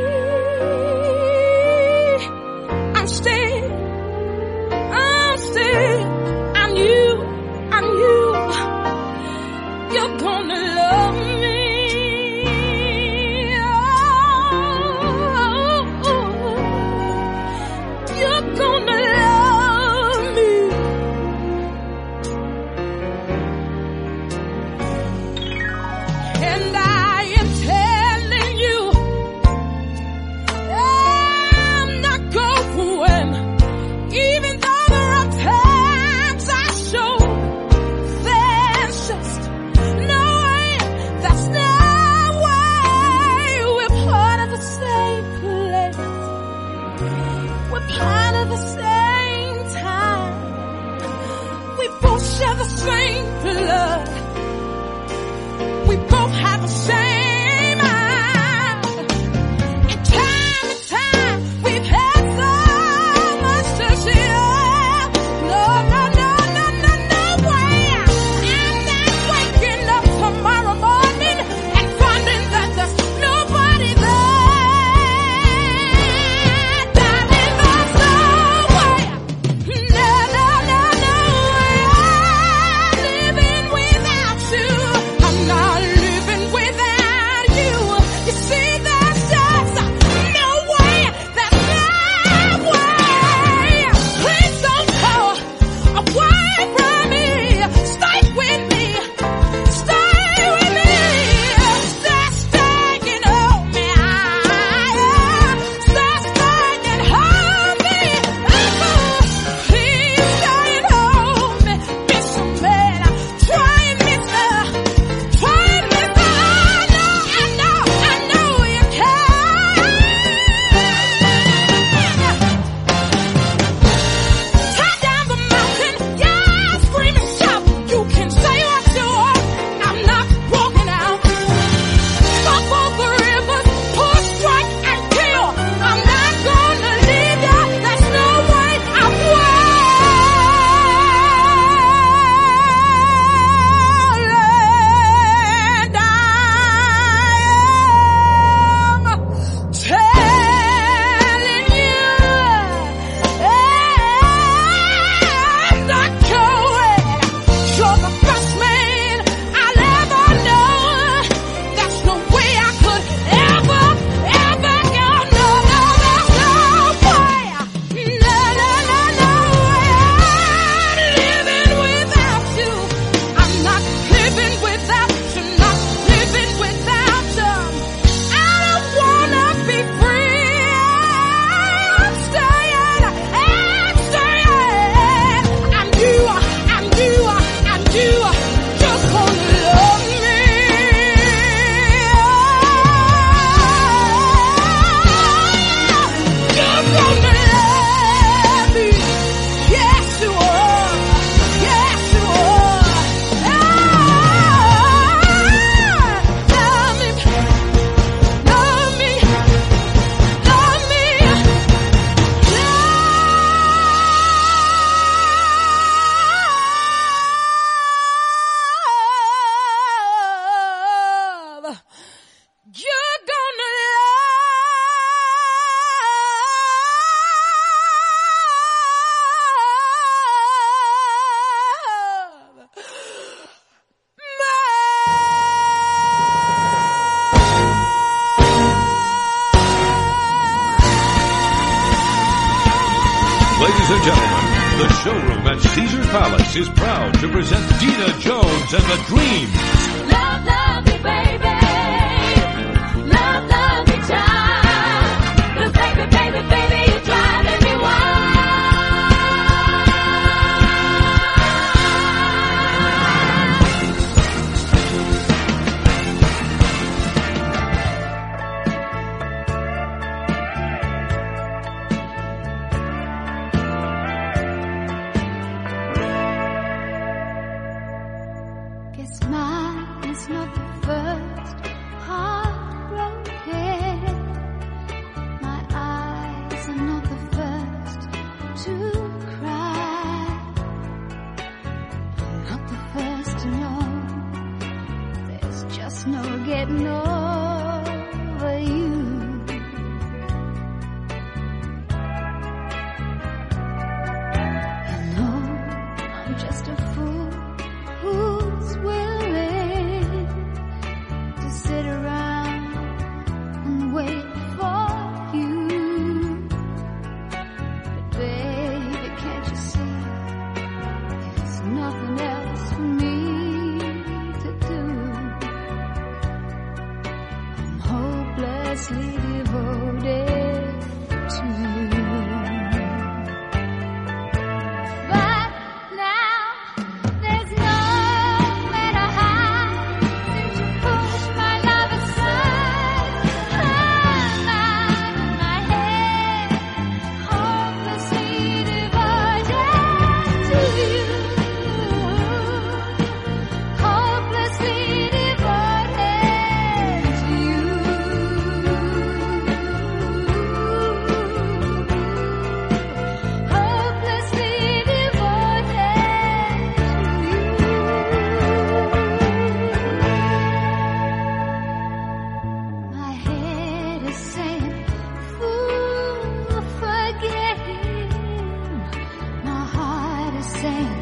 sing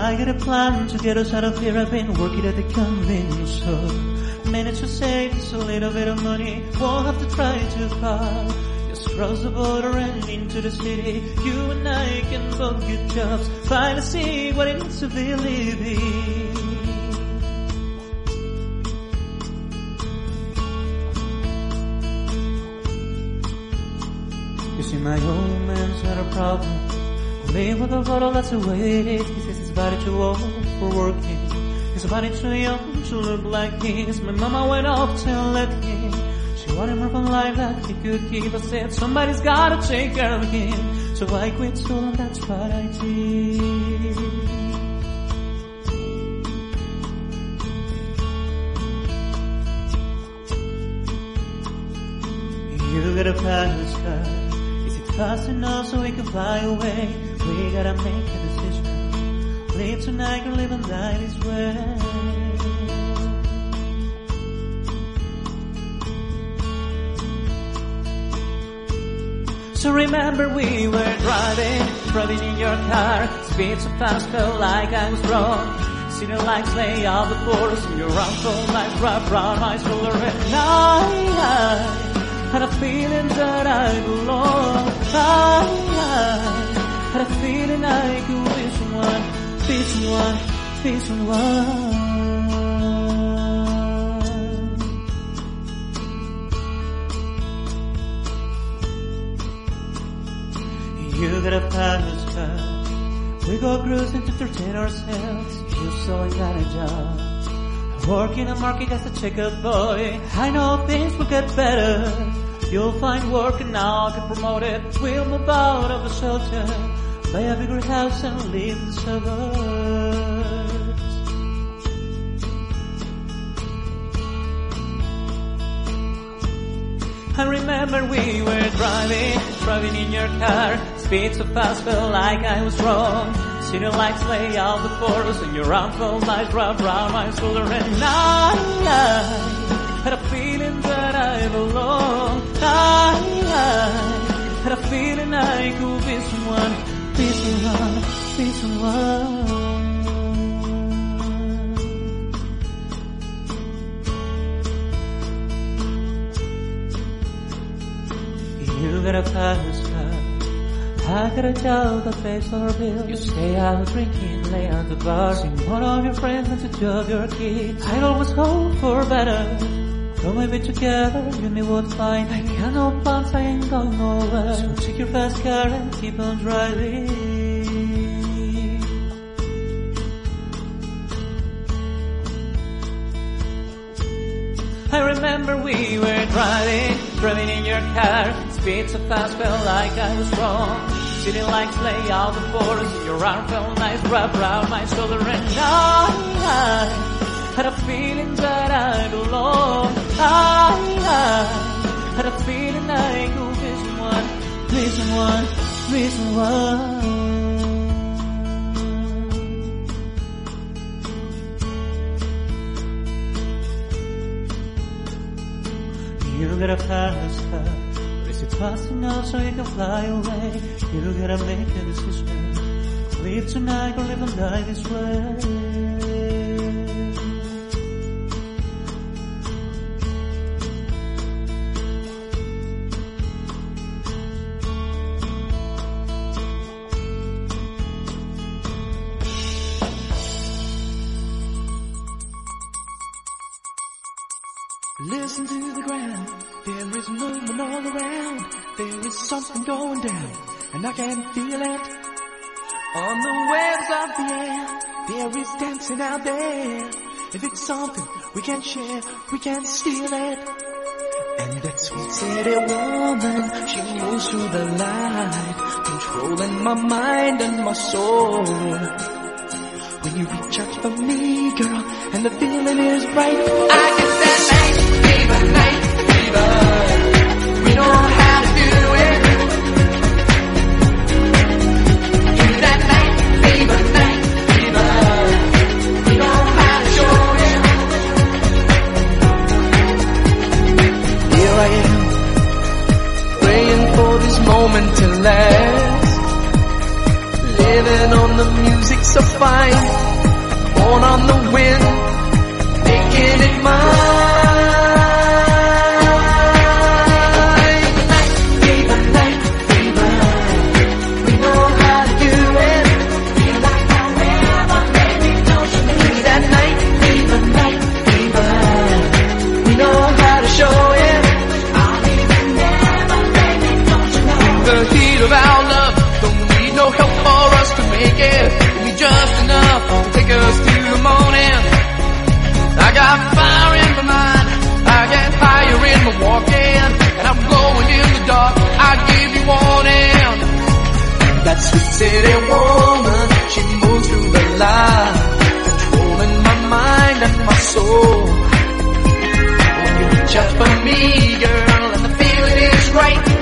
I got a plan to get us out of here. I've been working at the convenience store. Managed to save just a little bit of money. Won't have to try too far. Just cross the border and into the city. You and I can both get jobs. Finally see what it means to be living. You see, my old man's not a problem. Live with a bottle, that's the way it is. He says his body too old for working. His body too young to look like his. My mama went off to let him. She wanted more from life that he could keep. I said somebody's gotta take care of him. So I quit school and that's what I did. Remember we were driving, driving in your car. Speed so fast, felt like I was wrong. The lights lay out the forest, and your arms felt like wrapped around my shoulder. And I, had a feeling that I belong. I, I had a feeling I could be someone, be someone, be someone. To ourselves. You saw I got a job. Working a market as a checkup boy. I know things will get better. You'll find work and now get promoted. We'll move out of the shelter. Buy a bigger house and in the suburbs. I remember we were driving, driving in your car. Speed so fast, felt like I was wrong. City lights lay out the forest, and your felt like wrapped around my shoulder. And I, had a feeling that I belong. I, had a feeling I could be someone, be someone, be someone. You got a fast car. I got a job that pays our bills. You stay out drinking, lay at the bar. See one of your friends and to jog your kids. I'd always hope for better. Though be together, you and me would find. I got no plans, I ain't going nowhere. So take your fast car and keep on driving. I remember we were driving, driving in your car. Speed so fast, felt like I was wrong. City lights lay out the forest, and your arm felt nice wrapped around my shoulder. And I, I had a feeling that I belong. I, I had a feeling I could be someone, be someone, be someone. You got a fast car. Fast enough so you can fly away? You gotta make a decision. Live tonight or live and die this way. dancing out there. If it's something we can share, we can steal it. And that sweet city woman, she moves through the light, controlling my mind and my soul. When you reach out for me, girl, and the feeling is right, I get that night, baby. so fine, born on the wind, making it mine. Sweet city woman, she moves through the light, controlling my mind and my soul. For me, girl, and the feeling is right.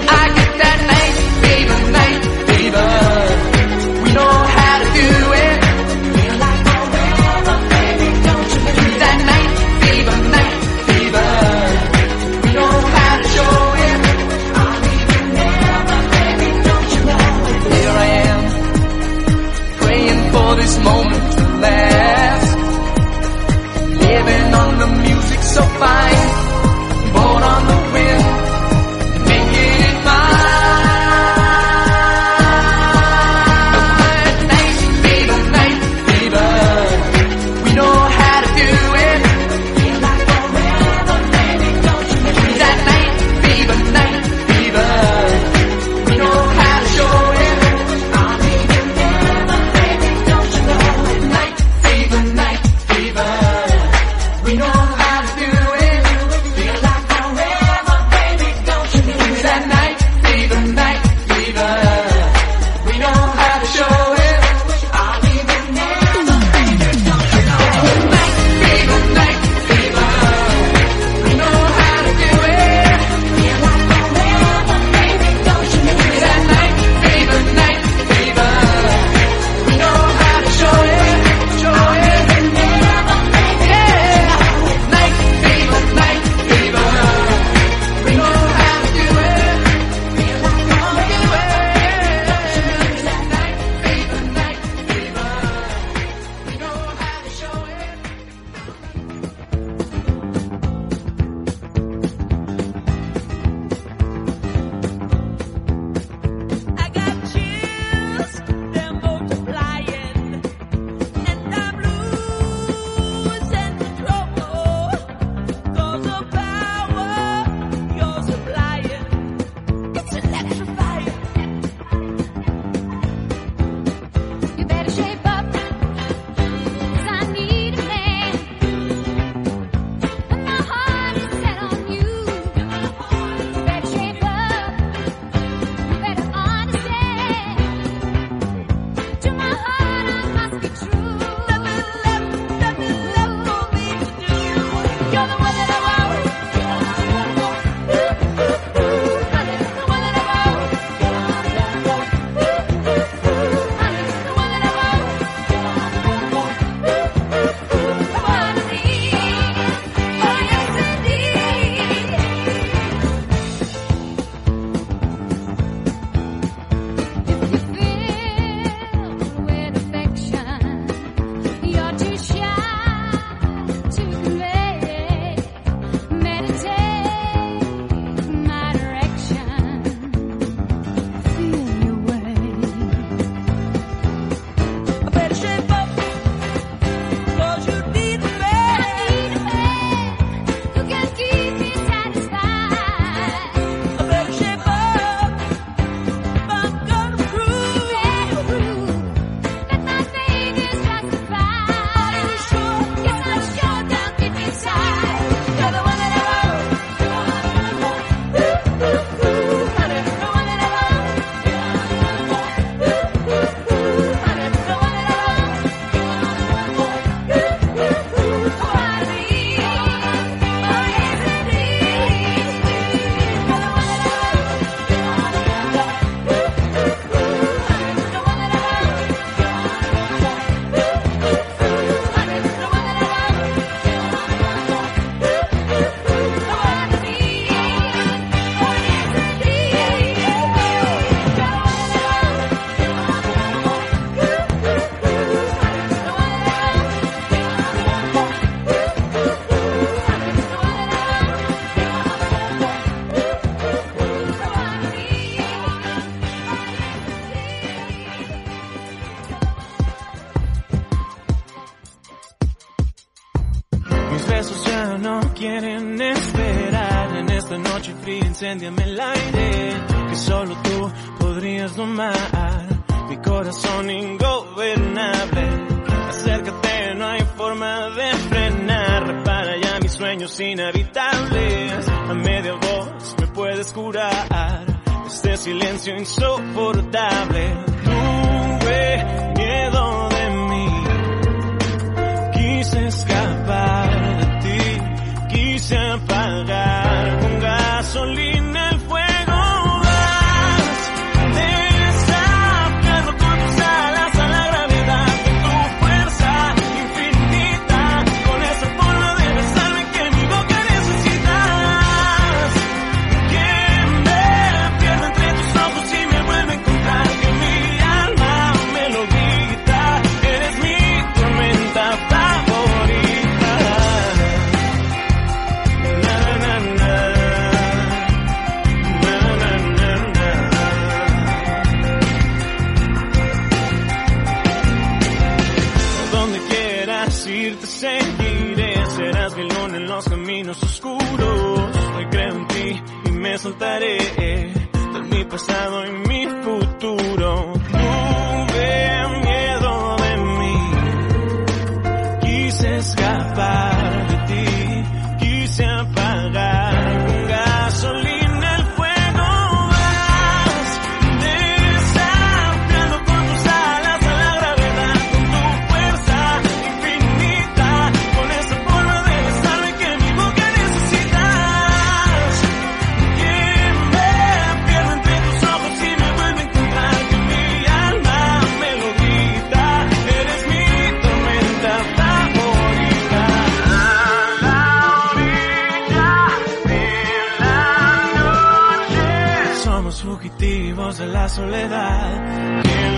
Incendiame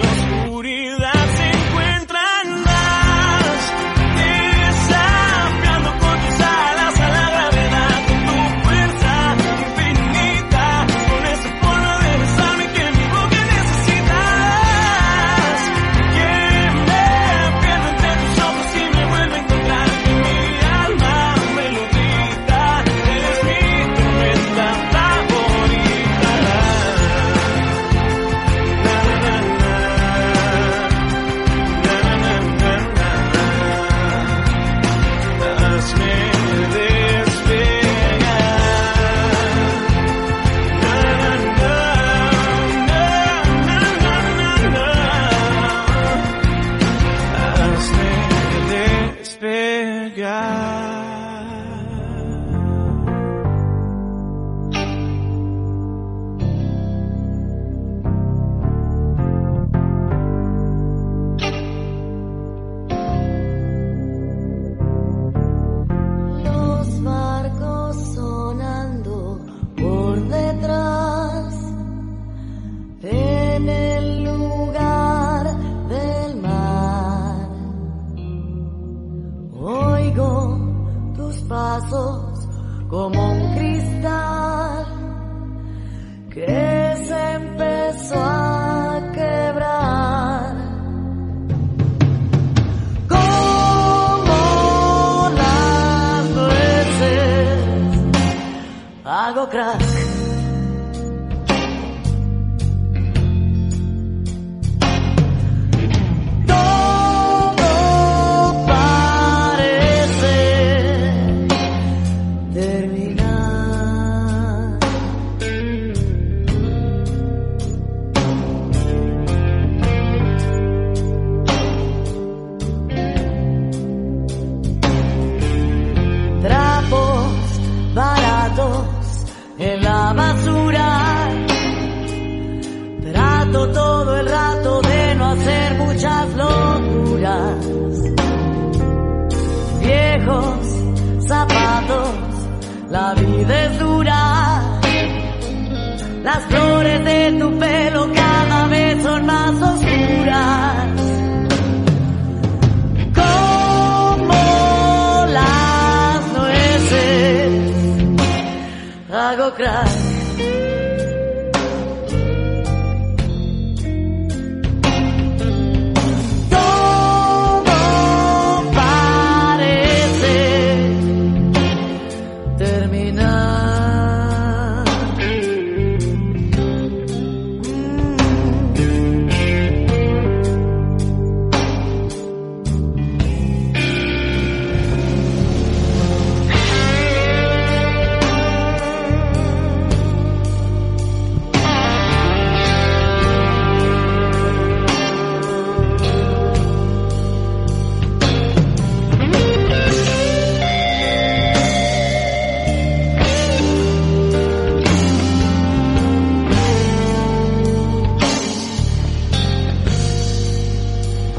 oscuridad